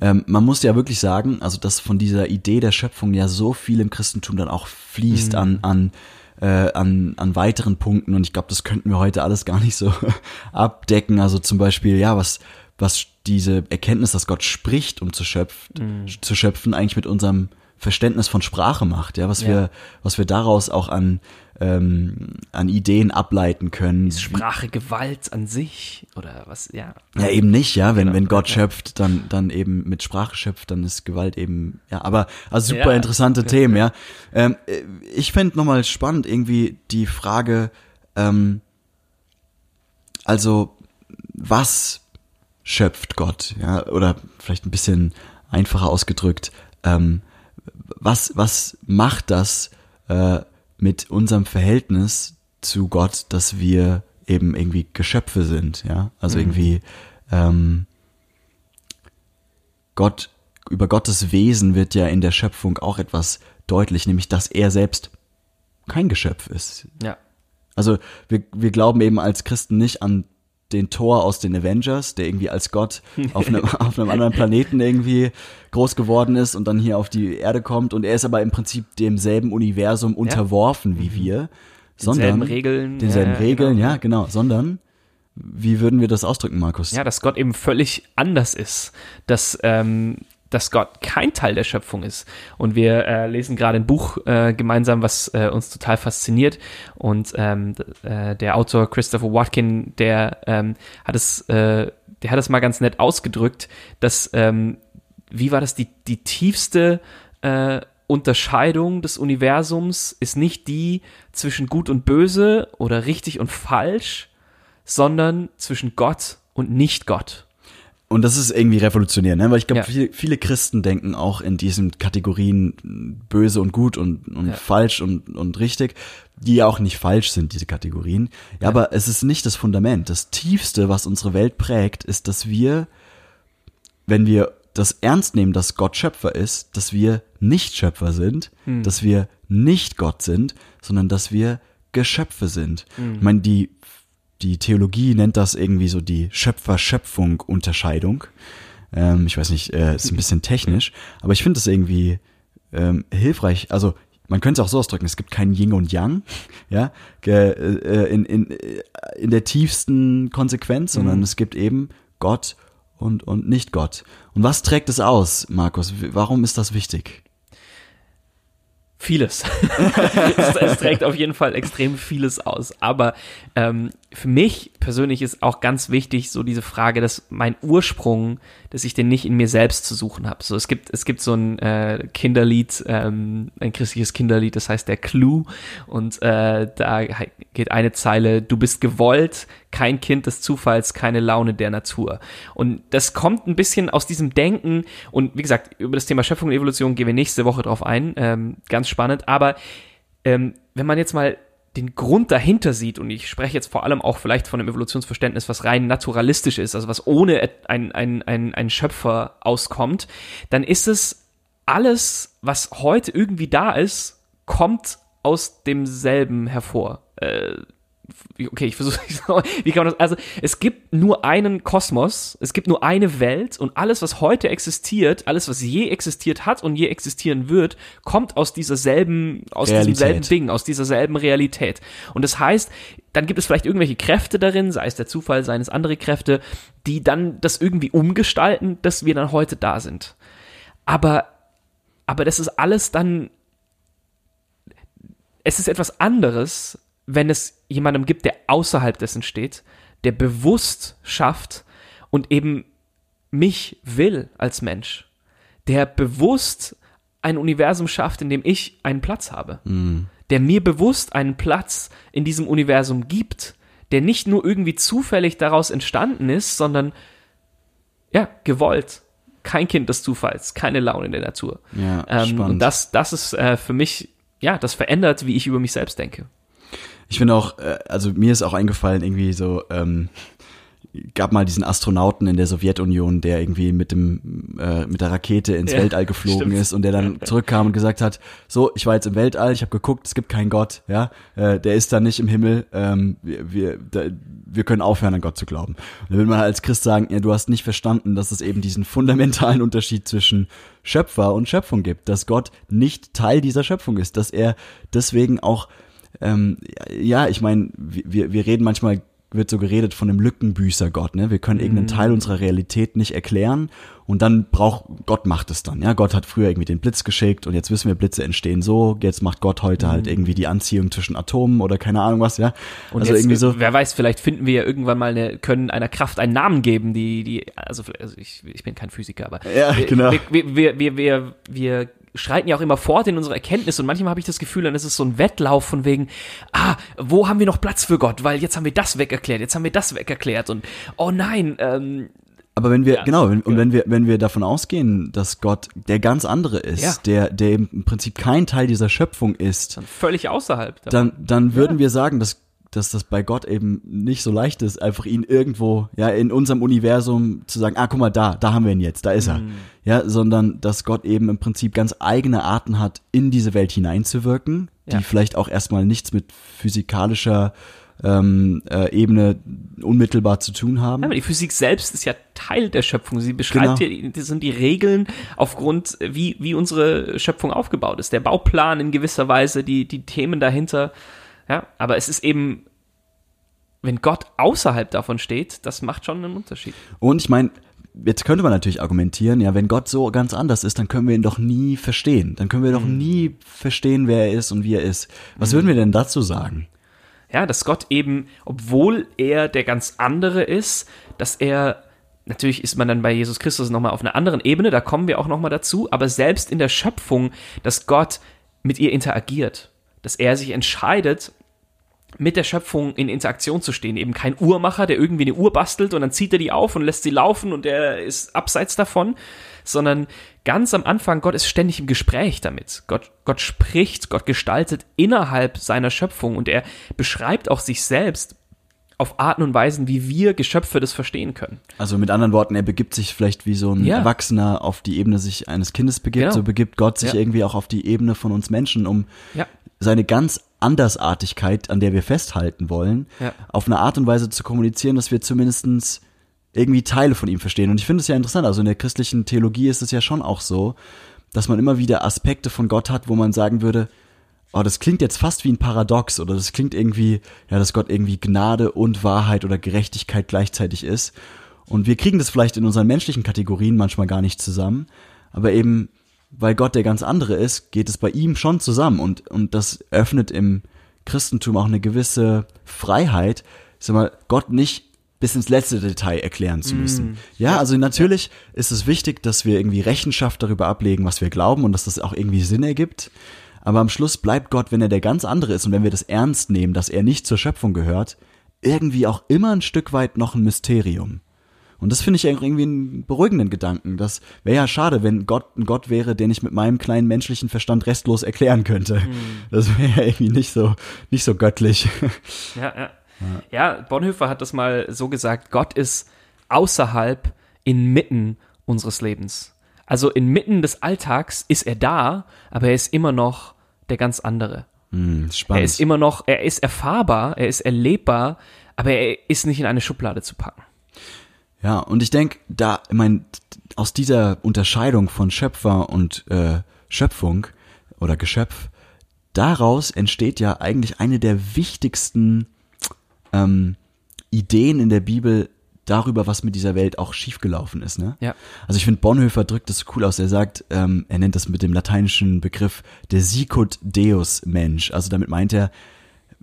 ähm, man muss ja wirklich sagen, also dass von dieser Idee der Schöpfung ja so viel im Christentum dann auch fließt mhm. an, an äh, an, an weiteren Punkten und ich glaube, das könnten wir heute alles gar nicht so abdecken. Also zum Beispiel, ja, was, was diese Erkenntnis, dass Gott spricht, um zu schöpfen, mhm. zu schöpfen, eigentlich mit unserem Verständnis von Sprache macht, ja, was ja. wir, was wir daraus auch an ähm, an Ideen ableiten können. Ist Sprache Gewalt an sich oder was? Ja. Ja, eben nicht, ja. Wenn, genau. wenn Gott schöpft, dann, dann eben mit Sprache schöpft, dann ist Gewalt eben, ja, aber also super ja. interessante Themen, ja. Ähm, ich fände nochmal spannend irgendwie die Frage, ähm, also was schöpft Gott, ja, oder vielleicht ein bisschen einfacher ausgedrückt, ähm, was, was macht das, äh, mit unserem Verhältnis zu Gott, dass wir eben irgendwie Geschöpfe sind, ja. Also mhm. irgendwie ähm, Gott, über Gottes Wesen wird ja in der Schöpfung auch etwas deutlich, nämlich dass er selbst kein Geschöpf ist. Ja. Also wir, wir glauben eben als Christen nicht an den Thor aus den Avengers, der irgendwie als Gott auf einem, auf einem anderen Planeten irgendwie groß geworden ist und dann hier auf die Erde kommt und er ist aber im Prinzip demselben Universum unterworfen ja. wie mhm. wir, sondern denselben Regeln, denselben ja, Regeln, genau. ja genau, sondern wie würden wir das ausdrücken, Markus? Ja, dass Gott eben völlig anders ist, dass ähm, dass Gott kein Teil der Schöpfung ist. Und wir äh, lesen gerade ein Buch äh, gemeinsam, was äh, uns total fasziniert. Und ähm, äh, der Autor Christopher Watkin, der ähm, hat es, äh, der hat es mal ganz nett ausgedrückt, dass ähm, wie war das die die tiefste äh, Unterscheidung des Universums ist nicht die zwischen gut und böse oder richtig und falsch, sondern zwischen Gott und nicht Gott. Und das ist irgendwie revolutionär, ne? Weil ich glaube, Ja. viele, viele Christen denken auch in diesen Kategorien böse und gut und, und Ja. falsch und, und richtig, die ja auch nicht falsch sind, diese Kategorien. Ja, aber es ist nicht das Fundament. Das Tiefste, was unsere Welt prägt, ist, dass wir, wenn wir das ernst nehmen, dass Gott Schöpfer ist, dass wir nicht Schöpfer sind, dass wir nicht Gott sind, sondern dass wir Geschöpfe sind. Ich meine, die die Theologie nennt das irgendwie so die Schöpfer-Schöpfung-Unterscheidung. Ähm, ich weiß nicht, äh, ist ein bisschen technisch, aber ich finde es irgendwie ähm, hilfreich. Also man könnte es auch so ausdrücken, es gibt kein Yin und Yang, ja, ge- äh, in, in, äh, in der tiefsten Konsequenz, sondern es gibt eben Gott und, und nicht Gott. Und was trägt es aus, Markus? Warum ist das wichtig? Vieles. es, es trägt auf jeden Fall extrem vieles aus. Aber ähm, für mich persönlich ist auch ganz wichtig so diese Frage, dass mein Ursprung, dass ich den nicht in mir selbst zu suchen habe. So es gibt es gibt so ein äh, Kinderlied, ähm, ein christliches Kinderlied, das heißt der Clou und äh, da geht eine Zeile: Du bist gewollt, kein Kind des Zufalls, keine Laune der Natur. Und das kommt ein bisschen aus diesem Denken und wie gesagt über das Thema Schöpfung und Evolution gehen wir nächste Woche drauf ein. Ähm, ganz spannend. Aber ähm, wenn man jetzt mal den Grund dahinter sieht, und ich spreche jetzt vor allem auch vielleicht von einem Evolutionsverständnis, was rein naturalistisch ist, also was ohne ein, ein, ein, ein Schöpfer auskommt, dann ist es alles, was heute irgendwie da ist, kommt aus demselben hervor. Äh, okay, ich versuche, wie kann man das, also es gibt nur einen Kosmos, es gibt nur eine Welt und alles, was heute existiert, alles, was je existiert hat und je existieren wird, kommt aus dieser selben, aus diesem Realität. selben Ding, aus dieser selben Realität. Und das heißt, dann gibt es vielleicht irgendwelche Kräfte darin, sei es der Zufall, seien es andere Kräfte, die dann das irgendwie umgestalten, dass wir dann heute da sind. Aber, aber das ist alles dann, es ist etwas anderes, wenn es jemandem gibt, der außerhalb dessen steht, der bewusst schafft und eben mich will als Mensch, der bewusst ein Universum schafft, in dem ich einen Platz habe, der mir bewusst einen Platz in diesem Universum gibt, der nicht nur irgendwie zufällig daraus entstanden ist, sondern ja, gewollt. Kein Kind des Zufalls, keine Laune in der Natur. Ja, ähm, und das, das ist äh, für mich, ja, das verändert, wie ich über mich selbst denke. Ich finde auch, äh, also mir ist auch eingefallen, irgendwie so, ähm, gab mal diesen Astronauten in der Sowjetunion, der irgendwie mit dem äh, mit der Rakete ins Ja, Weltall geflogen stimmt. ist und der dann zurückkam und gesagt hat, so, ich war jetzt im Weltall, ich habe geguckt, es gibt keinen Gott, ja, äh, der ist da nicht im Himmel, ähm, wir wir, da, wir können aufhören an Gott zu glauben. Und dann will man als Christ sagen, ja, du hast nicht verstanden, dass es eben diesen fundamentalen Unterschied zwischen Schöpfer und Schöpfung gibt, dass Gott nicht Teil dieser Schöpfung ist, dass er deswegen auch ähm, ja, ich meine, wir, wir reden manchmal, wird so geredet von einem Lückenbüßer Gott, ne? Wir können irgendeinen Teil unserer Realität nicht erklären und dann braucht, Gott macht es dann, ja? Gott hat früher irgendwie den Blitz geschickt und jetzt wissen wir, Blitze entstehen so, jetzt macht Gott heute halt irgendwie die Anziehung zwischen Atomen oder keine Ahnung was, ja? Und also jetzt, irgendwie so, wer weiß, vielleicht finden wir ja irgendwann mal eine, können einer Kraft einen Namen geben, die, die, also, also ich, ich bin kein Physiker, aber Ja, wir, genau. wir, wir, wir, wir, wir schreiten ja auch immer fort in unserer Erkenntnis und manchmal habe ich das Gefühl, dann ist es so ein Wettlauf von wegen, ah, wo haben wir noch Platz für Gott? Weil jetzt haben wir das wegerklärt, jetzt haben wir das wegerklärt und oh nein, ähm, Aber wenn wir, Ja, genau, wenn, und ja. wenn wir, wenn wir davon ausgehen, dass Gott der ganz andere ist, Ja. der, der im Prinzip kein Teil dieser Schöpfung ist, dann völlig außerhalb. davon. dann, dann würden wir sagen, dass, dass das bei Gott eben nicht so leicht ist, einfach ihn irgendwo, ja, in unserem Universum zu sagen, ah, guck mal, da, da haben wir ihn jetzt, da ist er. Mhm. Ja, sondern dass Gott eben im Prinzip ganz eigene Arten hat, in diese Welt hineinzuwirken, Ja. die vielleicht auch erstmal nichts mit physikalischer ähm, äh, Ebene unmittelbar zu tun haben. Ja, aber die Physik selbst ist ja Teil der Schöpfung. Sie beschreibt Genau. ja, das sind die Regeln aufgrund, wie, wie unsere Schöpfung aufgebaut ist. Der Bauplan in gewisser Weise, die, die Themen dahinter. Ja, aber es ist eben, wenn Gott außerhalb davon steht, das macht schon einen Unterschied. Und ich meine, jetzt könnte man natürlich argumentieren, ja, wenn Gott so ganz anders ist, dann können wir ihn doch nie verstehen. Dann können wir Mhm. doch nie verstehen, wer er ist und wie er ist. Was würden wir denn dazu sagen? Ja, dass Gott eben, obwohl er der ganz andere ist, dass er natürlich ist man dann bei Jesus Christus nochmal auf einer anderen Ebene, da kommen wir auch nochmal dazu, aber selbst in der Schöpfung, dass Gott mit ihr interagiert, dass er sich entscheidet, mit der Schöpfung in Interaktion zu stehen. Eben kein Uhrmacher, der irgendwie eine Uhr bastelt und dann zieht er die auf und lässt sie laufen und der ist abseits davon, sondern ganz am Anfang, Gott ist ständig im Gespräch damit. Gott, Gott spricht, Gott gestaltet innerhalb seiner Schöpfung und er beschreibt auch sich selbst auf Arten und Weisen, wie wir Geschöpfe das verstehen können. Also mit anderen Worten, er begibt sich vielleicht wie so ein Ja. Erwachsener auf die Ebene sich eines Kindes begibt, Genau. so begibt Gott sich Ja. irgendwie auch auf die Ebene von uns Menschen, um Ja. Seine ganz Andersartigkeit, an der wir festhalten wollen, Ja. auf eine Art und Weise zu kommunizieren, dass wir zumindestens irgendwie Teile von ihm verstehen. Und ich finde es ja interessant, also in der christlichen Theologie ist es ja schon auch so, dass man immer wieder Aspekte von Gott hat, wo man sagen würde, oh, das klingt jetzt fast wie ein Paradox oder das klingt irgendwie, ja, dass Gott irgendwie Gnade und Wahrheit oder Gerechtigkeit gleichzeitig ist. Und wir kriegen das vielleicht in unseren menschlichen Kategorien manchmal gar nicht zusammen, aber eben, weil Gott der ganz andere ist, geht es bei ihm schon zusammen und, und das öffnet im Christentum auch eine gewisse Freiheit, sag mal, Gott nicht bis ins letzte Detail erklären zu müssen. Ja, also natürlich ist es wichtig, dass wir irgendwie Rechenschaft darüber ablegen, was wir glauben und dass das auch irgendwie Sinn ergibt. Aber am Schluss bleibt Gott, wenn er der ganz andere ist und wenn wir das ernst nehmen, dass er nicht zur Schöpfung gehört, irgendwie auch immer ein Stück weit noch ein Mysterium. Und das finde ich irgendwie einen beruhigenden Gedanken. Das wäre ja schade, wenn Gott ein Gott wäre, den ich mit meinem kleinen menschlichen Verstand restlos erklären könnte. Das wäre ja irgendwie nicht so, nicht so göttlich. Ja, ja. Ja, Bonhoeffer hat das mal so gesagt, Gott ist außerhalb, inmitten unseres Lebens. Also inmitten des Alltags ist er da, aber er ist immer noch der ganz andere. Er spannend. ist immer noch, er ist erfahrbar, er ist erlebbar, aber er ist nicht in eine Schublade zu packen. Ja, und ich denke, da, ich mein, aus dieser Unterscheidung von Schöpfer und äh, Schöpfung oder Geschöpf, daraus entsteht ja eigentlich eine der wichtigsten ähm, Ideen in der Bibel darüber, was mit dieser Welt auch schiefgelaufen ist. Ne? Ja. Also ich finde, Bonhoeffer drückt das cool aus. Er sagt, ähm, er nennt das mit dem lateinischen Begriff der Sicut Deus Mensch. Also damit meint er,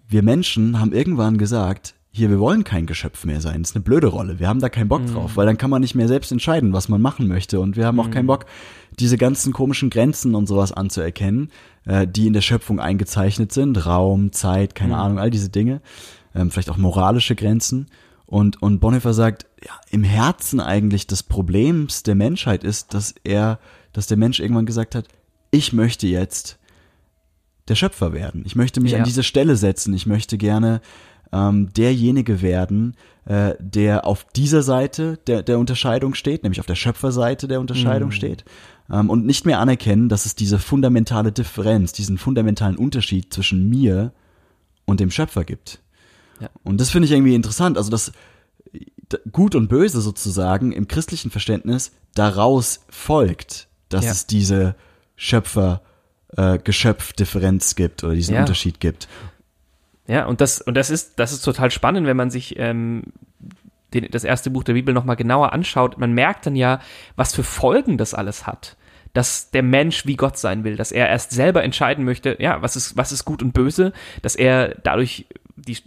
wir Menschen haben irgendwann gesagt, hier, wir wollen kein Geschöpf mehr sein. Das ist eine blöde Rolle. Wir haben da keinen Bock drauf, weil dann kann man nicht mehr selbst entscheiden, was man machen möchte. Und wir haben auch keinen Bock, diese ganzen komischen Grenzen und sowas anzuerkennen, äh, die in der Schöpfung eingezeichnet sind. Raum, Zeit, keine Ahnung, all diese Dinge. Ähm, vielleicht auch moralische Grenzen. Und, und Bonhoeffer sagt, ja, im Herzen eigentlich des Problems der Menschheit ist, dass er, dass der Mensch irgendwann gesagt hat, ich möchte jetzt der Schöpfer werden. Ich möchte mich Ja. an diese Stelle setzen. Ich möchte gerne ähm, derjenige werden, äh, der auf dieser Seite der, der Unterscheidung steht, nämlich auf der Schöpferseite der Unterscheidung steht. Ähm, und nicht mehr anerkennen, dass es diese fundamentale Differenz, diesen fundamentalen Unterschied zwischen mir und dem Schöpfer gibt. Ja. Und das finde ich irgendwie interessant. Also das d- Gut und Böse sozusagen im christlichen Verständnis daraus folgt, dass Ja. es diese Schöpfer äh, Geschöpf-Differenz gibt oder diesen Ja. Unterschied gibt. Ja, und das, und das ist, das ist total spannend, wenn man sich ähm, den, das erste Buch der Bibel nochmal genauer anschaut. Man merkt dann ja, was für Folgen das alles hat. Dass der Mensch wie Gott sein will, dass er erst selber entscheiden möchte, ja, was ist, was ist gut und böse, dass er dadurch die,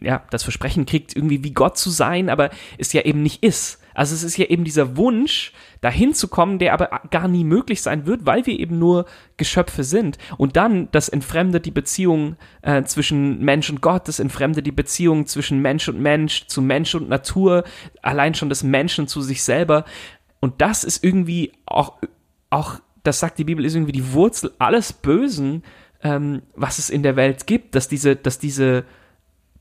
ja, das Versprechen kriegt, irgendwie wie Gott zu sein, aber es ja eben nicht ist. Also es ist ja eben dieser Wunsch, dahin zu kommen, der aber gar nie möglich sein wird, weil wir eben nur Geschöpfe sind. Und dann, das entfremdet die Beziehung äh, zwischen Mensch und Gott, das entfremdet die Beziehung zwischen Mensch und Mensch, zu Mensch und Natur, allein schon des Menschen zu sich selber. Und das ist irgendwie auch, auch, das sagt die Bibel, ist irgendwie die Wurzel alles Bösen, ähm, was es in der Welt gibt, dass diese, dass diese,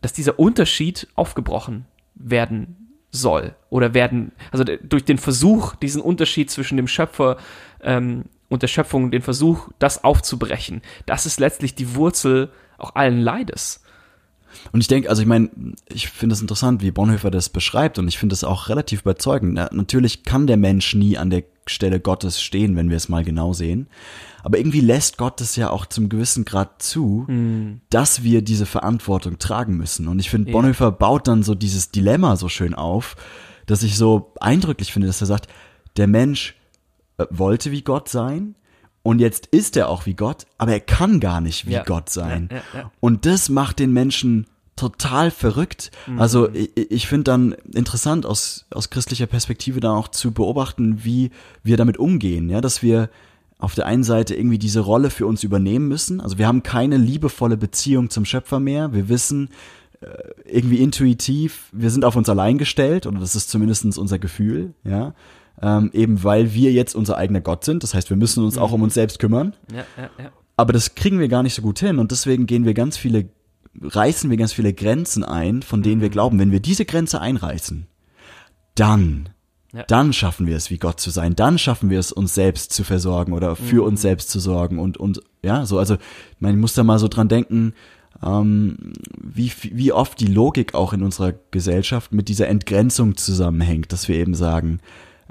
dass dieser Unterschied aufgebrochen werden soll oder werden, also durch den Versuch, diesen Unterschied zwischen dem Schöpfer ähm, und der Schöpfung, den Versuch, das aufzubrechen, das ist letztlich die Wurzel auch allen Leides. Und ich denke, also ich meine, ich finde es interessant, wie Bonhoeffer das beschreibt und ich finde es auch relativ überzeugend. Na, natürlich kann der Mensch nie an der Stelle Gottes stehen, wenn wir es mal genau sehen. Aber irgendwie lässt Gott es ja auch zum gewissen Grad zu, dass wir diese Verantwortung tragen müssen. Und ich finde, Ja. Bonhoeffer baut dann so dieses Dilemma so schön auf, dass ich so eindrücklich finde, dass er sagt, der Mensch äh, wollte wie Gott sein und jetzt ist er auch wie Gott, aber er kann gar nicht wie Ja. Gott sein. Ja, ja, ja. Und das macht den Menschen total verrückt. Also ich, ich finde dann interessant aus, aus christlicher Perspektive dann auch zu beobachten, wie wir damit umgehen, ja, dass wir auf der einen Seite irgendwie diese Rolle für uns übernehmen müssen. Also wir haben keine liebevolle Beziehung zum Schöpfer mehr. Wir wissen äh, irgendwie intuitiv, wir sind auf uns allein gestellt, oder das ist zumindest unser Gefühl, ja. Ähm, eben weil wir jetzt unser eigener Gott sind. Das heißt, wir müssen uns auch um uns selbst kümmern. Ja, ja, ja. Aber das kriegen wir gar nicht so gut hin und deswegen gehen wir ganz viele, reißen wir ganz viele Grenzen ein, von denen wir glauben, wenn wir diese Grenze einreißen, dann, Ja. dann schaffen wir es, wie Gott zu sein, dann schaffen wir es, uns selbst zu versorgen oder für uns selbst zu sorgen und, und, ja, so, also, ich muss da mal so dran denken, ähm, wie, wie oft die Logik auch in unserer Gesellschaft mit dieser Entgrenzung zusammenhängt, dass wir eben sagen,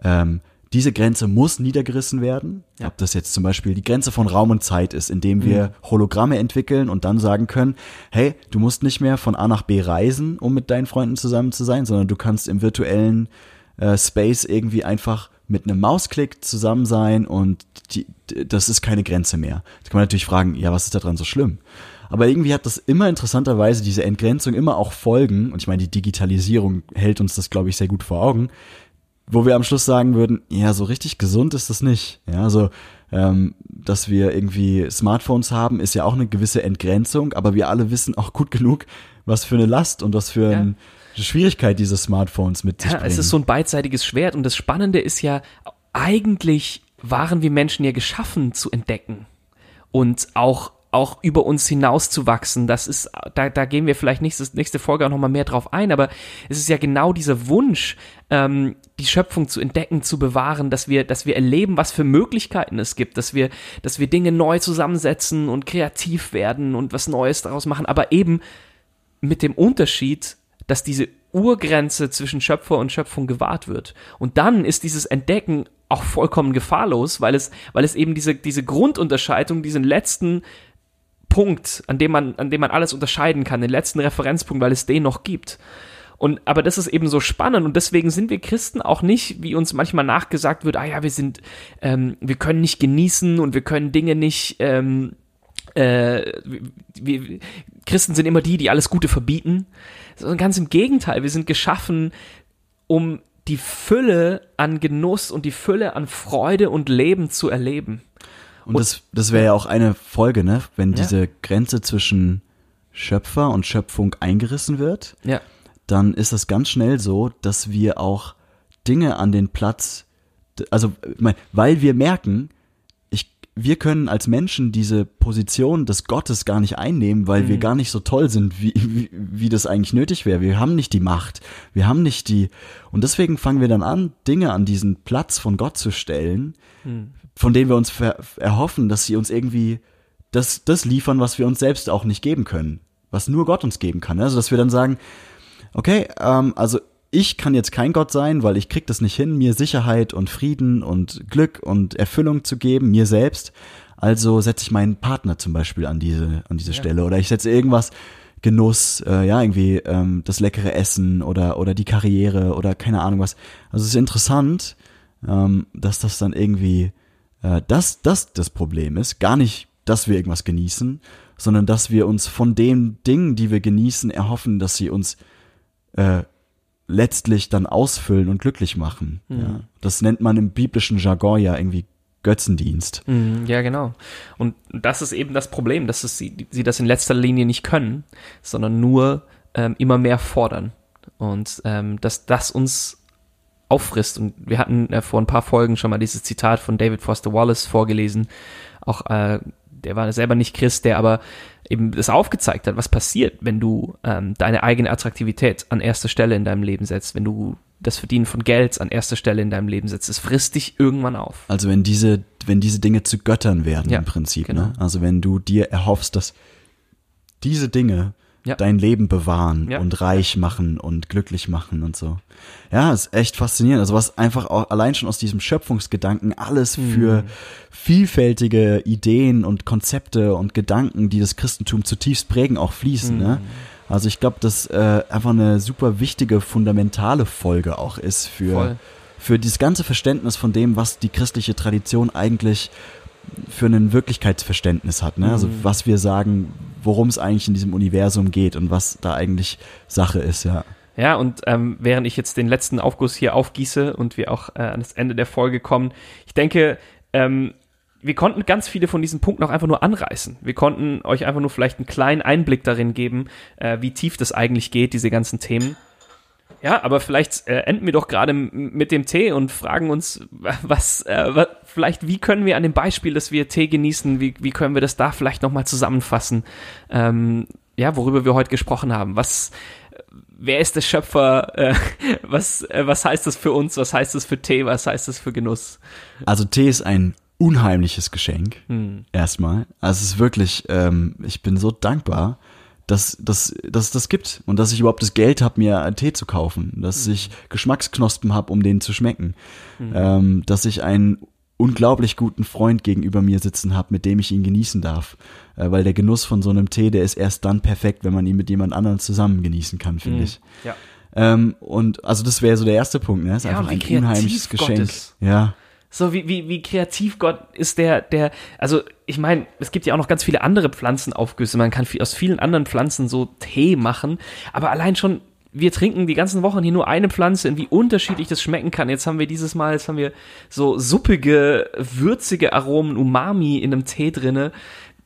ähm, diese Grenze muss niedergerissen werden. Ja. Ob das jetzt zum Beispiel die Grenze von Raum und Zeit ist, indem wir Hologramme entwickeln und dann sagen können, hey, du musst nicht mehr von A nach B reisen, um mit deinen Freunden zusammen zu sein, sondern du kannst im virtuellen äh, Space irgendwie einfach mit einem Mausklick zusammen sein und die, das ist keine Grenze mehr. Da kann man natürlich fragen, ja, was ist daran so schlimm? Aber irgendwie hat das immer interessanterweise diese Entgrenzung immer auch Folgen, und ich meine, die Digitalisierung hält uns das, glaube ich, sehr gut vor Augen, wo wir am Schluss sagen würden, ja, so richtig gesund ist das nicht. Ja, also, ähm, dass wir irgendwie Smartphones haben, ist ja auch eine gewisse Entgrenzung, aber wir alle wissen auch gut genug, was für eine Last und was für Ja. eine Schwierigkeit diese Smartphones mit sich Ja, bringen. es ist so ein beidseitiges Schwert und das Spannende ist ja, eigentlich waren wir Menschen ja geschaffen zu entdecken und auch auch über uns hinaus zu wachsen. Das ist, da, da gehen wir vielleicht nächstes, nächste Folge auch nochmal mehr drauf ein, aber es ist ja genau dieser Wunsch, ähm, die Schöpfung zu entdecken, zu bewahren, dass wir, dass wir erleben, was für Möglichkeiten es gibt, dass wir, dass wir Dinge neu zusammensetzen und kreativ werden und was Neues daraus machen, aber eben mit dem Unterschied, dass diese Urgrenze zwischen Schöpfer und Schöpfung gewahrt wird. Und dann ist dieses Entdecken auch vollkommen gefahrlos, weil es, weil es eben diese, diese Grundunterscheidung, diesen letzten Punkt, an dem man, an dem man alles unterscheiden kann, den letzten Referenzpunkt, weil es den noch gibt. Und, aber das ist eben so spannend und deswegen sind wir Christen auch nicht, wie uns manchmal nachgesagt wird, ah ja, wir sind, ähm, wir können nicht genießen und wir können Dinge nicht, ähm, äh, wir, Christen sind immer die, die alles Gute verbieten. Sondern ganz im Gegenteil, wir sind geschaffen, um die Fülle an Genuss und die Fülle an Freude und Leben zu erleben. Und das, das wäre ja auch eine Folge, ne? Wenn Ja. diese Grenze zwischen Schöpfer und Schöpfung eingerissen wird, Ja. dann ist es ganz schnell so, dass wir auch Dinge an den Platz, also ich mein, weil wir merken, wir können als Menschen diese Position des Gottes gar nicht einnehmen, weil wir gar nicht so toll sind, wie, wie, wie das eigentlich nötig wäre. Wir haben nicht die Macht, wir haben nicht die, und deswegen fangen wir dann an, Dinge an diesen Platz von Gott zu stellen, von denen wir uns erhoffen, dass sie uns irgendwie das, das liefern, was wir uns selbst auch nicht geben können, was nur Gott uns geben kann. Also dass wir dann sagen, okay, ähm, also ich kann jetzt kein Gott sein, weil ich krieg das nicht hin, mir Sicherheit und Frieden und Glück und Erfüllung zu geben, mir selbst. Also setze ich meinen Partner zum Beispiel an diese, an diese Stelle oder ich setze irgendwas, Genuss, äh, ja, irgendwie ähm, das leckere Essen oder, oder die Karriere oder keine Ahnung was. Also es ist interessant, ähm, dass das dann irgendwie, äh, das, das das Problem ist. Gar nicht, dass wir irgendwas genießen, sondern dass wir uns von den Dingen, die wir genießen, erhoffen, dass sie uns äh, letztlich dann ausfüllen und glücklich machen. Ja. Das nennt man im biblischen Jargon ja irgendwie Götzendienst. Mhm, Ja, genau. Und das ist eben das Problem, dass es sie, sie das in letzter Linie nicht können, sondern nur ähm, immer mehr fordern. Und ähm, dass das uns auffrisst. Und wir hatten äh, vor ein paar Folgen schon mal dieses Zitat von David Foster Wallace vorgelesen. Auch äh, der war selber nicht Christ, der aber eben das aufgezeigt hat, was passiert, wenn du ähm, deine eigene Attraktivität an erster Stelle in deinem Leben setzt, wenn du das Verdienen von Geld an erster Stelle in deinem Leben setzt. Es frisst dich irgendwann auf. Also wenn diese, wenn diese Dinge zu Göttern werden Ja, im Prinzip, genau. ne? Also wenn du dir erhoffst, dass diese Dinge Ja. dein Leben bewahren Ja. und reich machen und glücklich machen und so. Ja, ist echt faszinierend. Also was einfach auch allein schon aus diesem Schöpfungsgedanken alles Mhm. für vielfältige Ideen und Konzepte und Gedanken, die das Christentum zutiefst prägen, auch fließen. Ne? Mhm. Also ich glaube, dass äh, einfach eine super wichtige, fundamentale Folge auch ist für, Voll. für dieses ganze Verständnis von dem, was die christliche Tradition eigentlich für ein Wirklichkeitsverständnis hat. Ne? Also Mhm. was wir sagen, worum es eigentlich in diesem Universum geht und was da eigentlich Sache ist, ja. Ja, und ähm, während ich jetzt den letzten Aufguss hier aufgieße und wir auch äh, an das Ende der Folge kommen, ich denke, ähm, wir konnten ganz viele von diesen Punkten auch einfach nur anreißen. Wir konnten euch einfach nur vielleicht einen kleinen Einblick darin geben, äh, wie tief das eigentlich geht, diese ganzen Themen. Ja, aber vielleicht äh, enden wir doch gerade mit dem Tee und fragen uns, was, äh, was, vielleicht, wie können wir an dem Beispiel, dass wir Tee genießen, wie, wie können wir das da vielleicht nochmal zusammenfassen? Ähm, ja, worüber wir heute gesprochen haben. Was, wer ist der Schöpfer? Äh, was, äh, was heißt das für uns? Was heißt das für Tee? Was heißt das für Genuss? Also Tee ist ein unheimliches Geschenk. Hm. Erstmal. Also es ist wirklich, ähm, ich bin so dankbar, dass, dass, dass es das gibt und dass ich überhaupt das Geld habe, mir einen Tee zu kaufen, dass ich Geschmacksknospen habe, um den zu schmecken, ähm, dass ich einen unglaublich guten Freund gegenüber mir sitzen habe, mit dem ich ihn genießen darf, äh, weil der Genuss von so einem Tee, der ist erst dann perfekt, wenn man ihn mit jemand anderem zusammen genießen kann, finde ich. Ja. Ähm, und also das wäre so der erste Punkt, ne? Das ist Ja, einfach ein unheimliches Geschenk. Ja. So wie, wie, wie kreativ Gott ist der, der, also ich meine, es gibt ja auch noch ganz viele andere Pflanzenaufgüsse. Man kann aus vielen anderen Pflanzen so Tee machen, aber allein schon, wir trinken die ganzen Wochen hier nur eine Pflanze und wie unterschiedlich das schmecken kann. Jetzt haben wir dieses Mal, jetzt haben wir so suppige, würzige Aromen, Umami in einem Tee drinne.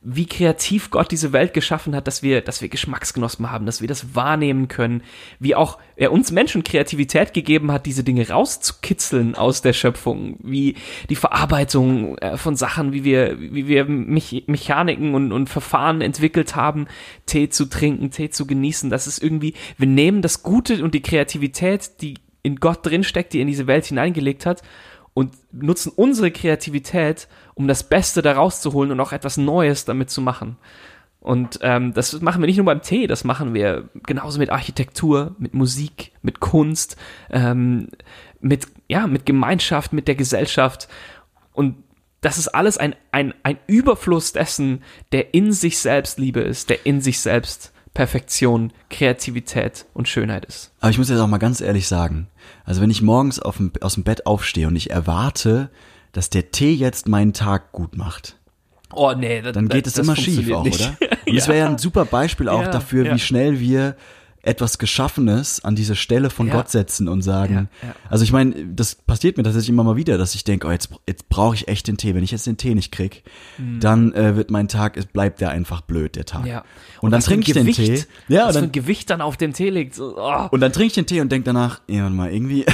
Wie kreativ Gott diese Welt geschaffen hat, dass wir, dass wir Geschmacksknospen haben, dass wir das wahrnehmen können, wie auch er uns Menschen Kreativität gegeben hat, diese Dinge rauszukitzeln aus der Schöpfung, wie die Verarbeitung äh, von Sachen, wie wir, wie wir Mech Mechaniken und, und Verfahren entwickelt haben, Tee zu trinken, Tee zu genießen. Das ist irgendwie, wir nehmen das Gute und die Kreativität, die in Gott drinsteckt, die in diese Welt hineingelegt hat, und nutzen unsere Kreativität, um das Beste da rauszuholen und auch etwas Neues damit zu machen. Und ähm, das machen wir nicht nur beim Tee, das machen wir genauso mit Architektur, mit Musik, mit Kunst, ähm, mit, ja, mit Gemeinschaft, mit der Gesellschaft. Und das ist alles ein, ein, ein Überfluss dessen, der in sich selbst Liebe ist, der in sich selbst Perfektion, Kreativität und Schönheit ist. Aber ich muss jetzt auch mal ganz ehrlich sagen, also wenn ich morgens dem, aus dem Bett aufstehe und ich erwarte, dass der Tee jetzt meinen Tag gut macht, Oh nee, das, dann geht es immer schief auch, oder? Und es wäre ja ein super Beispiel auch Ja, dafür, ja. wie schnell wir etwas Geschaffenes an diese Stelle von Ja. Gott setzen und sagen, Ja, ja. also ich meine, das passiert mir tatsächlich immer mal wieder, dass ich denke, oh, jetzt, jetzt brauche ich echt den Tee. Wenn ich jetzt den Tee nicht krieg, dann äh, wird mein Tag, es bleibt der einfach blöd, der Tag. Ja. Und, dann für ein trinke ich den Tee. Ja, was und für dann, ein Gewicht dann auf dem Tee liegt. So, oh. und dann trinke ich den Tee und denke danach, ja, warte mal, irgendwie,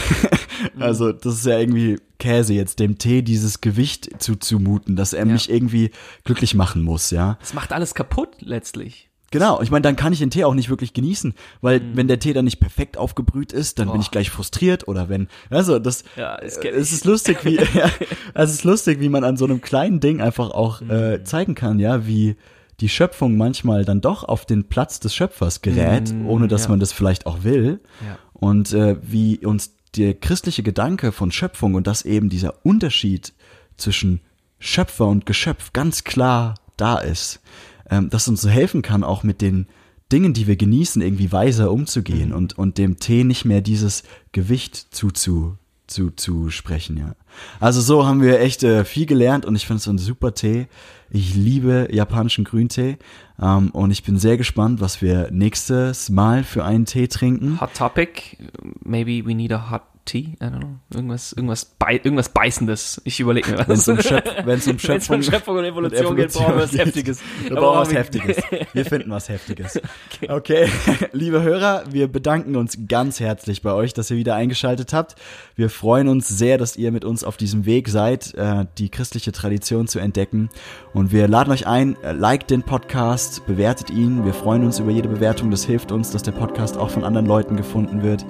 also das ist ja irgendwie Käse, jetzt dem Tee dieses Gewicht zuzumuten, dass er Ja. mich irgendwie glücklich machen muss, ja. Das macht alles kaputt letztlich. Genau, ich meine, dann kann ich den Tee auch nicht wirklich genießen, weil wenn der Tee dann nicht perfekt aufgebrüht ist, dann bin Oh. ich gleich frustriert oder wenn, also das, Ja, das äh, es ist lustig, wie, ja, es ist lustig, wie man an so einem kleinen Ding einfach auch Mhm. äh, zeigen kann, ja, wie die Schöpfung manchmal dann doch auf den Platz des Schöpfers gerät, ohne dass Mhm, ja. man das vielleicht auch will Ja. und äh, wie uns der christliche Gedanke von Schöpfung und dass eben dieser Unterschied zwischen Schöpfer und Geschöpf ganz klar da ist, ähm, dass uns so helfen kann, auch mit den Dingen, die wir genießen, irgendwie weiser umzugehen Mhm. und, und dem Tee nicht mehr dieses Gewicht zuzu, zu, zu sprechen, ja. Also so haben wir echt äh, viel gelernt und ich finde es ein super Tee. Ich liebe japanischen Grüntee ähm, und ich bin sehr gespannt, was wir nächstes Mal für einen Tee trinken. Hot Topic, maybe we need a hot tea, I don't know. Irgendwas, irgendwas, bei, irgendwas Beißendes. Ich überlege mir was. Wenn es um, wenn's um Wenn's Schöpfung, um Schöpfung und Evolution, und geht, brauchen wir was. Heftiges. Wir brauchen was Heftiges. Wir finden was Heftiges. Okay, liebe Hörer, wir bedanken uns ganz herzlich bei euch, dass ihr wieder eingeschaltet habt. Wir freuen uns sehr, dass ihr mit uns auf diesem Weg seid, äh, die christliche Tradition zu entdecken. Und wir laden euch ein, äh, liked den Podcast, bewertet ihn. Wir freuen uns über jede Bewertung. Das hilft uns, dass der Podcast auch von anderen Leuten gefunden wird.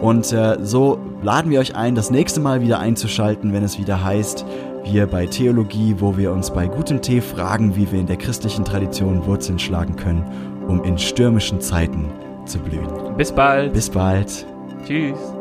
Und äh, so laden wir euch ein, das nächste Mal wieder einzuschalten, wenn es wieder heißt, wir bei Theologie, wo wir uns bei gutem Tee fragen, wie wir in der christlichen Tradition Wurzeln schlagen können, um in stürmischen Zeiten zu blühen. Bis bald. Bis bald. Tschüss.